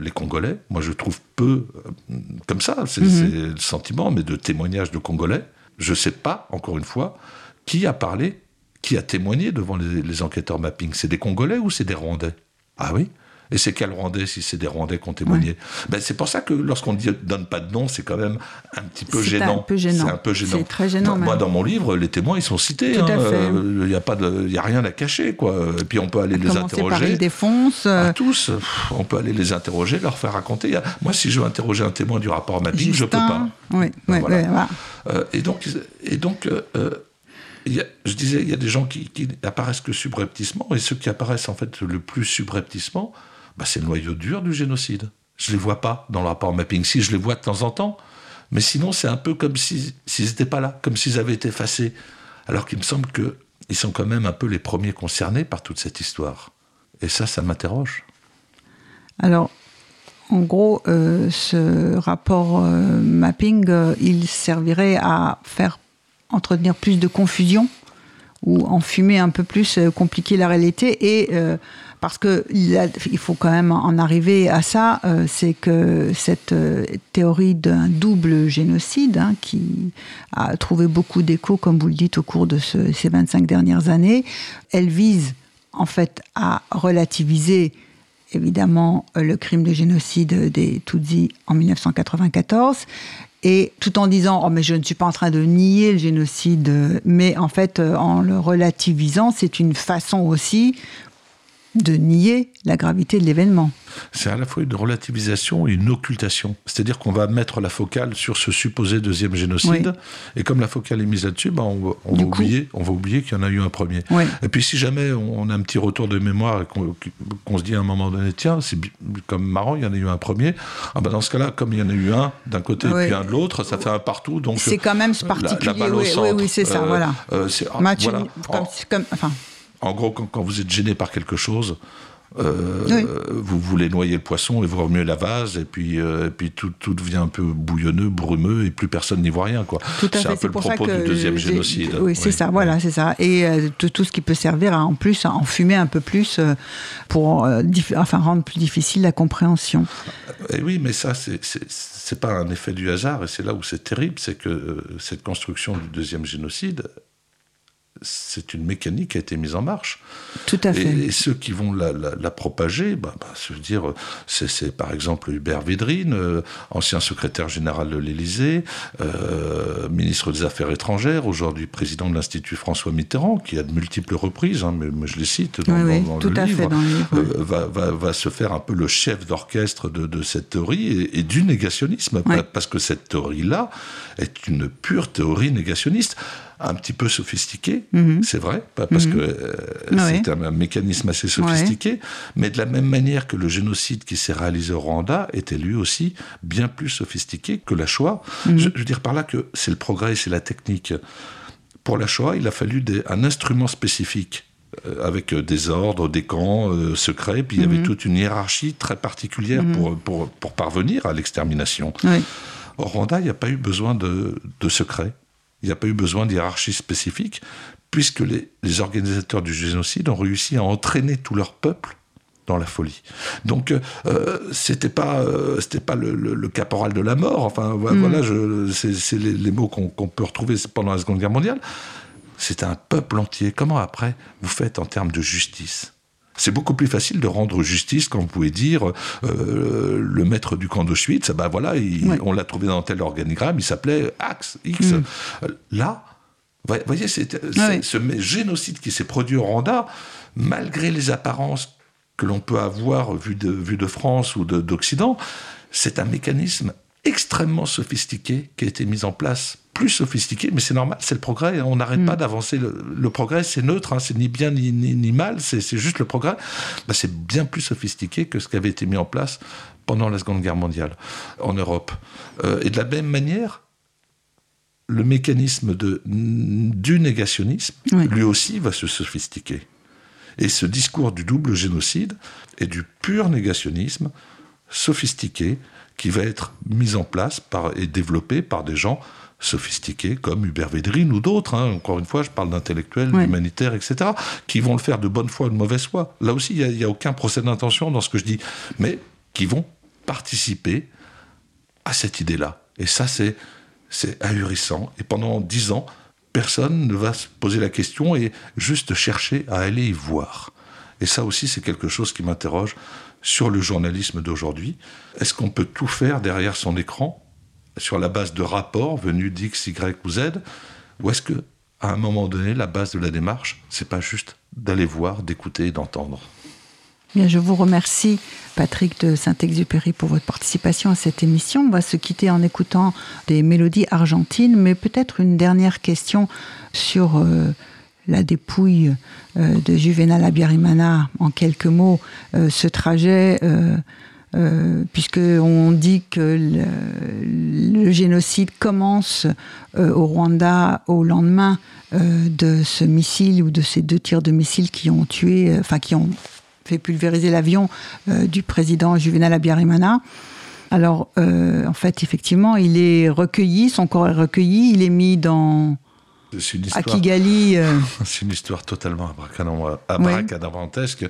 les Congolais. Moi, je trouve peu comme ça. C'est Mm-hmm. c'est le sentiment, mais de témoignages de Congolais. Je sais pas, encore une fois, qui a parlé, qui a témoigné devant les enquêteurs mapping. C'est des Congolais ou c'est des Rwandais? Ah oui? Et c'est quel Rwandais si c'est des Rwandais qui ont témoigné ben, C'est pour ça que lorsqu'on ne donne pas de nom, c'est quand même un petit peu gênant. C'est un peu gênant. C'est très gênant, Moi, dans mon livre, les témoins, ils sont cités. Tout à hein. fait. Euh, Il n'y a, pas de- il y a rien à cacher. Quoi. Et puis on peut aller les par interroger. il défonce. euh, À tous, on peut aller les interroger, leur faire raconter. Il a- Moi, si je veux interroger un témoin du rapport mapping, je peux pas. Oui, Ben oui, voilà. oui, voilà. Euh, et donc, et donc euh, euh, il a- je disais, il y a des gens qui, qui apparaissent que subrepticement, et ceux qui apparaissent en fait le plus subrepticement, bah, c'est le noyau dur du génocide. Je les vois pas dans le rapport mapping. Si je les vois de temps en temps, mais sinon c'est un peu comme si- s'ils n'étaient pas là, comme s'ils avaient été effacés. Alors qu'il me semble qu'ils sont quand même un peu les premiers concernés par toute cette histoire. Et ça, ça m'interroge. Alors, en gros, euh, ce rapport euh, mapping, euh, il servirait à faire entretenir plus de confusion ou enfumer un peu plus, compliquer la réalité. Et parce que il, a- il faut quand même en arriver à ça, euh, c'est que cette euh, théorie d'un double génocide, hein, qui a trouvé beaucoup d'écho, comme vous le dites, au cours de ce- ces 25 dernières années, elle vise en fait à relativiser évidemment le crime de génocide des Tutsis en 1994 et tout en disant oh mais je ne suis pas en train de nier le génocide mais en fait euh, en le relativisant c'est une façon aussi de nier la gravité de l'événement. C'est à la fois une relativisation et une occultation. C'est-à-dire qu'on va mettre la focale sur ce supposé deuxième génocide, et comme la focale est mise là-dessus, ben on, va, on Du va coup- oublier, on va oublier qu'il y en a eu un premier. Oui. Et puis si jamais on a un petit retour de mémoire et qu'on qu'on se dit à un moment donné, tiens, c'est comme marrant, il y en a eu un premier, ah ben dans ce cas-là, comme il y en a eu un d'un côté Oui. et puis un de l'autre, ça fait un partout. Donc C'est quand même la- particulier. La, balle au oui, oui, centre. oui, c'est ça, Euh, voilà. euh, c'est- Match voilà. uni- comme- En- comme- enfin, en gros, quand, quand vous êtes gêné par quelque chose, euh, Oui. vous voulez noyer le poisson et vous remuez la vase, et puis, euh, et puis tout, tout devient un peu bouillonneux, brumeux, et plus personne n'y voit rien. Quoi. Tout à C'est fait. un peu le propos du deuxième génocide. Oui, c'est ça. Voilà, c'est ça. Et euh, tout, tout ce qui peut servir à en plus à enfumer un peu plus pour dif- enfin rendre plus difficile la compréhension. Et oui, mais ça, c'est- c'est c'est pas un effet du hasard, et c'est là où c'est terrible, c'est que cette construction du deuxième génocide, c'est une mécanique qui a été mise en marche. Tout à fait. Et, ceux qui vont la, la, propager, bah, bah, dire, c'est par exemple Hubert Védrine, euh, ancien secrétaire général de l'Élysée, euh, ministre des Affaires étrangères, aujourd'hui président de l'Institut François Mitterrand, qui a de multiples reprises, hein, mais, je les cite dans, oui, oui, tout le, à livre, fait dans le livre euh, va, va, va, se faire un peu le chef d'orchestre de, de, cette théorie et, et du négationnisme, Oui. parce que cette théorie-là est une pure théorie négationniste un petit peu sophistiqué, Mhm. c'est vrai, parce Mhm. que euh, c'est un, un mécanisme assez sophistiqué, mais de la même manière que le génocide qui s'est réalisé au Rwanda était lui aussi bien plus sophistiqué que la Shoah. Mhm. Je, je veux dire par là que c'est le progrès, c'est la technique. Pour la Shoah, il a fallu des- un instrument spécifique euh, avec euh, des ordres, des camps euh, secrets, puis il y avait toute une hiérarchie très particulière pour, pour, pour parvenir à l'extermination. Au Rwanda, il n'y a pas eu besoin de, de secret. Il n'y a pas eu besoin d'hierarchie spécifique, puisque les, les organisateurs du génocide ont réussi à entraîner tout leur peuple dans la folie. Donc, euh, c'était pas, euh, c'était pas le, le- le caporal de la mort. Enfin, vo- Mm. voilà, c'est les, les mots qu'on qu'on peut retrouver pendant la Seconde Guerre mondiale. C'est un peuple entier. Comment après vous faites en termes de justice? C'est beaucoup plus facile de rendre justice quand vous pouvez dire euh, le maître du camp d'Auschwitz, bah voilà, il- Ouais. on l'a trouvé dans tel organigramme, il s'appelait Axe X. Mm. Euh, Là, vous voyez, c'est Ah oui. ce génocide qui s'est produit au Rwanda, malgré les apparences que l'on peut avoir vu de, vu de France ou de- d'Occident, c'est un mécanisme extrêmement sophistiqué qui a été mis en place, plus sophistiqué, mais c'est normal, c'est le progrès, hein, on n'arrête Mm. pas d'avancer. Le, le progrès, c'est neutre, hein, c'est ni bien ni, ni, ni mal, c'est juste le progrès. Bah, c'est bien plus sophistiqué que ce qui avait été mis en place pendant la Seconde Guerre mondiale en Europe. Euh, et de la même manière, le mécanisme de, du négationnisme, Oui. lui aussi, va se sophistiquer. Et ce discours du double génocide et du pur négationnisme sophistiqué qui va être mis en place par, et développé par des gens sophistiqués comme Hubert Védrine ou d'autres. hein. Encore une fois, je parle d'intellectuels, Ouais. d'humanitaires, etc., qui vont le faire de bonne foi ou de mauvaise foi. Là aussi, il n'y a, a aucun procès d'intention dans ce que je dis, mais qui vont participer à cette idée-là. Et ça, c'est c'est ahurissant. Et pendant dix ans, personne ne va se poser la question et juste chercher à aller y voir. Et ça aussi, c'est quelque chose qui m'interroge sur le journalisme d'aujourd'hui. Est-ce qu'on peut tout faire derrière son écran sur la base de rapports venus d'X, Y ou Z Ou est-ce que, à un moment donné, la base de la démarche, c'est pas juste d'aller voir, d'écouter et d'entendre? Bien, je vous remercie, Patrick de Saint-Exupéry, pour votre participation à cette émission. On va se quitter en écoutant des mélodies argentines, mais peut-être une dernière question sur euh, la dépouille euh, de Juvenal Abiyarimana. En quelques mots, euh, ce trajet, euh, puisqu'on dit que le, le génocide commence euh, au Rwanda au lendemain euh, de ce missile ou de ces deux tirs de missiles qui ont tué, enfin qui ont fait pulvériser l'avion du président Juvenal Abiyarimana. Alors, en fait, effectivement, il est recueilli, son corps est recueilli, il est mis dans C'est une à histoire, Kigali. euh, [laughs] c'est une histoire totalement abracadabra- abracadabrantesque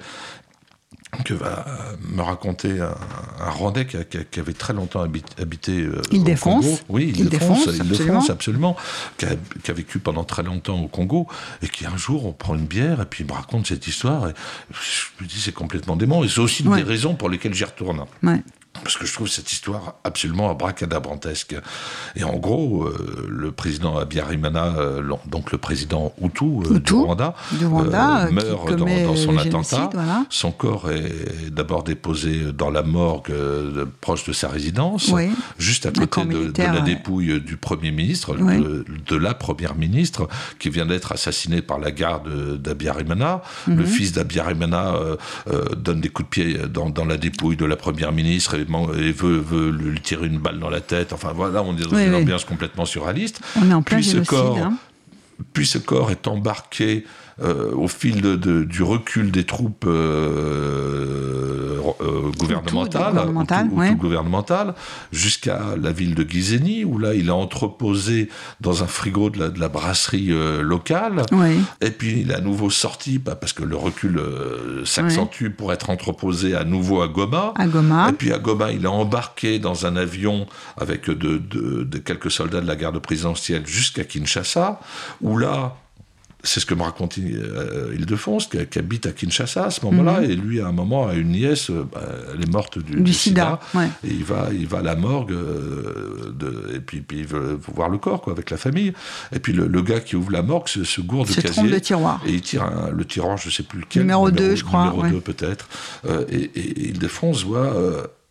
que va me raconter un, un Rwandais qui, avait très longtemps habité, habité euh, au. Congo. Oui, Île-de-France, Île-de-France, absolument. Île-de-France, absolument. Qui a, qui a vécu pendant très longtemps au Congo et qui un jour on prend une bière et puis il me raconte cette histoire et je me dis c'est complètement dément et c'est aussi une Ouais. des raisons pour lesquelles j'y retourne. ouais. Parce que je trouve cette histoire absolument abracadabrantesque. Et en gros, euh, le président Abiyarimana, euh, donc le président Hutu, euh, du Rwanda, du Rwanda, euh, meurt dans, son attentat. voilà. Son corps est d'abord déposé dans la morgue proche de sa résidence, Oui. juste à côté de, la ouais. dépouille du Premier ministre, Oui. de, de la Première ministre, qui vient d'être assassinée par la garde d'Abiyarimana. Mhm. Le fils d'Abiyarimana donne des coups de pied dans, dans la dépouille de la Première ministre et, et veut, veut lui tirer une balle dans la tête. Enfin voilà, on est dans Oui, une oui. ambiance complètement surréaliste. On est en plein Puis ce corps, hein. puis ce corps est embarqué euh, au fil de- de- du recul des troupes euh, euh, gouvernementales, ouais. Jusqu'à la ville de Gizeni, où là il est entreposé dans un frigo de la, de la brasserie euh, locale. Oui. Et puis il est à nouveau sorti, bah, parce que le recul euh, s'accentue pour être entreposé à nouveau à Goma. À Goma. Et puis à Goma, il est embarqué dans un avion avec de, de- de quelques soldats de la garde présidentielle jusqu'à Kinshasa, où là, c'est ce que me raconte euh, Ildefonse, qui, qui, habite à Kinshasa à ce moment-là, mhm. et lui, à un moment, a une nièce, euh, bah, elle est morte du, sida, et il va, il va à la morgue, euh, de, et puis, puis, il veut voir le corps, quoi, avec la famille. Et puis le, gars qui ouvre la morgue se, se gourde de casier. le tiroir. Et il tire le tiroir, je sais plus lequel. Numéro 2, je crois. Numéro 2, peut-être. et, et, Ildefonse voit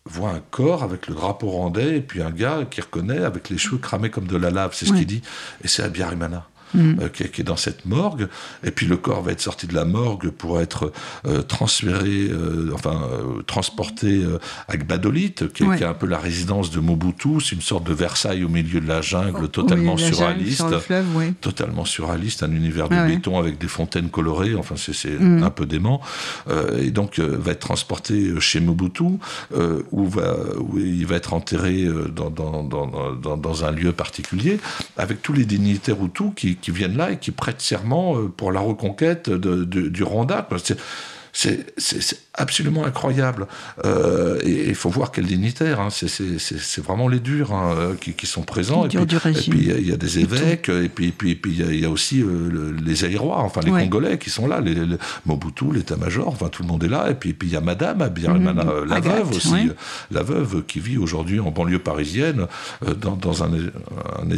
voit un corps avec le drapeau rwandais et puis un gars qui reconnaît avec les cheveux cramés comme de la lave, c'est ce qu'il dit, et c'est Abiyarimana. Mm. Euh, qui, est dans cette morgue. Et puis le corps va être sorti de la morgue pour être euh, transféré, euh, enfin transporté à Gbadolite, qui, est un peu la résidence de Mobutu. C'est une sorte de Versailles au milieu de la jungle, totalement surréaliste. Totalement surréaliste, un univers de béton avec des fontaines colorées. Enfin, c'est mm. un peu dément. et donc va être transporté chez Mobutu, où, va, où il va être enterré dans, dans, dans, dans, un lieu particulier, avec tous les dignitaires Hutus qui, qui viennent là et qui prêtent serment euh, pour la reconquête du Rwanda. C'est absolument incroyable. Euh, et il faut voir quels dignitaires. Hein. C'est vraiment les durs hein, euh, qui, sont présents. et puis, il y a des évêques. Et puis, puis, puis il y, a aussi les Aïrois, enfin les Congolais qui sont là, les, Mobutu, l'état-major, enfin tout le monde est là. Et puis, puis il y a Madame mhm. la veuve aussi, la veuve qui vit aujourd'hui en banlieue parisienne dans, dans un, un,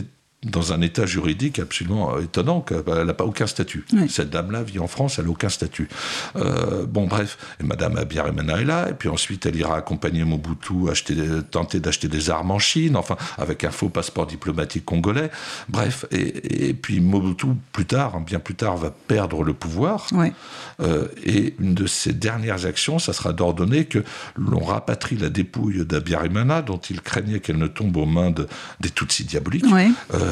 dans un état juridique absolument euh, étonnant, qu'elle n'a pas aucun statut. Cette dame-là vit en France, elle n'a aucun statut. Euh, bon, bref, et Madame Abiyarimana est là, et puis ensuite elle ira accompagner Mobutu, acheter, tenter d'acheter des armes en Chine, enfin, avec un faux passeport diplomatique congolais. Bref, et, puis Mobutu, plus tard, hein, bien plus tard, va perdre le pouvoir. Euh, et une de ses dernières actions, ça sera d'ordonner que l'on rapatrie la dépouille d'Abiyarimana, dont il craignait qu'elle ne tombe aux mains des Tutsis diaboliques. Euh,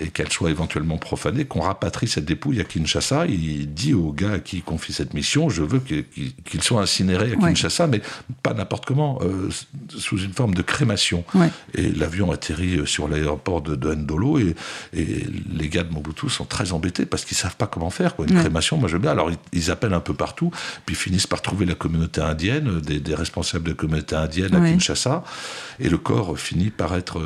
et, qu'elle soit éventuellement profanée, qu'on rapatrie cette dépouille à Kinshasa. Il dit au gars à qui il confie cette mission, je veux qu'il soit incinéré à Kinshasa, mais pas n'importe comment, euh, sous une forme de crémation. Et l'avion atterrit euh, sur l'aéroport de, de, Ndolo, et, les gars de Mobutu sont très embêtés parce qu'ils savent pas comment faire. Quoi. Une crémation, moi j'aime bien. Alors ils, appellent un peu partout, puis finissent par trouver la communauté indienne, des, responsables de la communauté indienne à Kinshasa, et le corps finit par être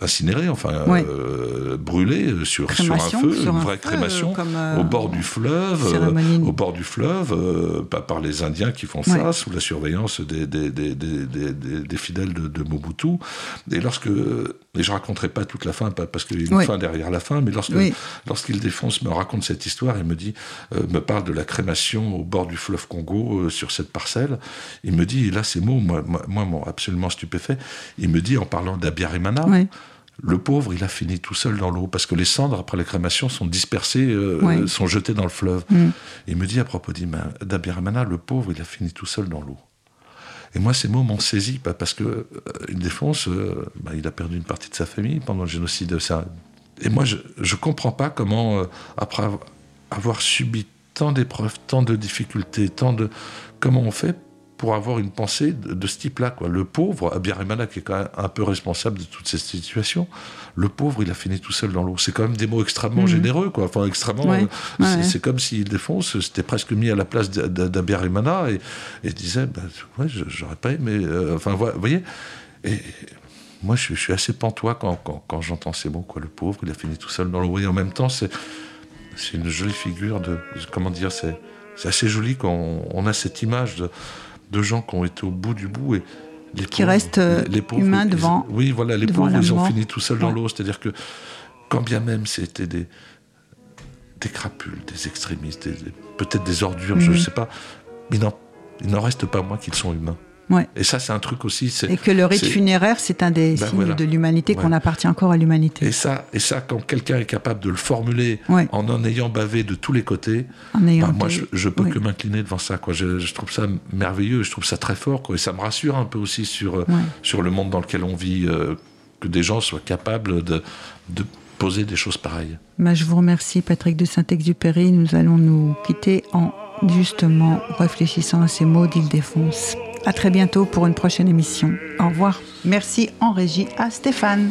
incinéré enfin euh, brûlé sur, sur un feu, une vraie crémation, euh, au bord du fleuve, euh, au bord du fleuve, pas par les Indiens qui font ça, sous la surveillance des, des, des, des fidèles de, Mobutu. Et lorsque, et je raconterai pas toute la fin, parce qu'il y a une fin derrière la fin, mais lorsque, lorsqu'il défonce, me raconte cette histoire, il me dit, me parle de la crémation au bord du fleuve Congo, sur cette parcelle, il me dit, là ces mots, moi, moi, absolument stupéfait, il me dit, en parlant d'Abiyarimana, le pauvre, il a fini tout seul dans l'eau, parce que les cendres, après la crémation, sont dispersées, euh, sont jetées dans le fleuve. Mm. Il me dit à propos d'Abiramana, le pauvre, il a fini tout seul dans l'eau. Et moi, ces mots m'ont saisi, parce que euh, une défense, euh, bah, il a perdu une partie de sa famille pendant le génocide. Ça. Et moi, je ne comprends pas comment, après avoir subi tant d'épreuves, tant de difficultés, tant de... Comment on fait pour avoir une pensée de, ce type-là. Quoi. Le pauvre, Abiyarimana, qui est quand même un peu responsable de toute cette situation, le pauvre, il a fini tout seul dans l'eau. C'est quand même des mots extrêmement mhm. généreux, quoi. Enfin, extrêmement. Euh, c'est comme s'il défonce, c'était presque mis à la place d'Abiyarimana et, et disait, ben, ouais, j'aurais pas aimé. Euh, enfin, vous voyez. Et, moi, je, suis assez pantois quand, quand, j'entends ces mots, quoi. Le pauvre, il a fini tout seul dans l'eau. Et en même temps, c'est une jolie figure de. Comment dire C'est assez joli quand on a cette image de de gens qui ont été au bout du bout et les qui restent les pauvres, humains devant. oui, voilà, les pauvres, ils ont fini tout seuls dans l'eau. C'est-à-dire que quand bien même c'était des, des crapules, des extrémistes, peut-être des ordures, je ne mhm. sais pas, il n'en reste pas moins qu'ils sont humains. Et ça, c'est un truc aussi. Et que le rite funéraire, c'est un des ben signes de l'humanité, qu'on appartient encore à l'humanité. Et ça, et ça, quand quelqu'un est capable de le formuler en en ayant bavé de tous les côtés, ben, moi, je, je peux que m'incliner devant ça. Quoi. Je, trouve ça merveilleux, je trouve ça très fort. Quoi. Et ça me rassure un peu aussi sur, euh, sur le monde dans lequel on vit, euh, que des gens soient capables de, de poser des choses pareilles. Ben, je vous remercie, Patrick de Saint-Exupéry. Nous allons nous quitter en justement réfléchissant à ces mots d'Île-Défonce. À très bientôt pour une prochaine émission. Au revoir. Merci en régie à Stéphane.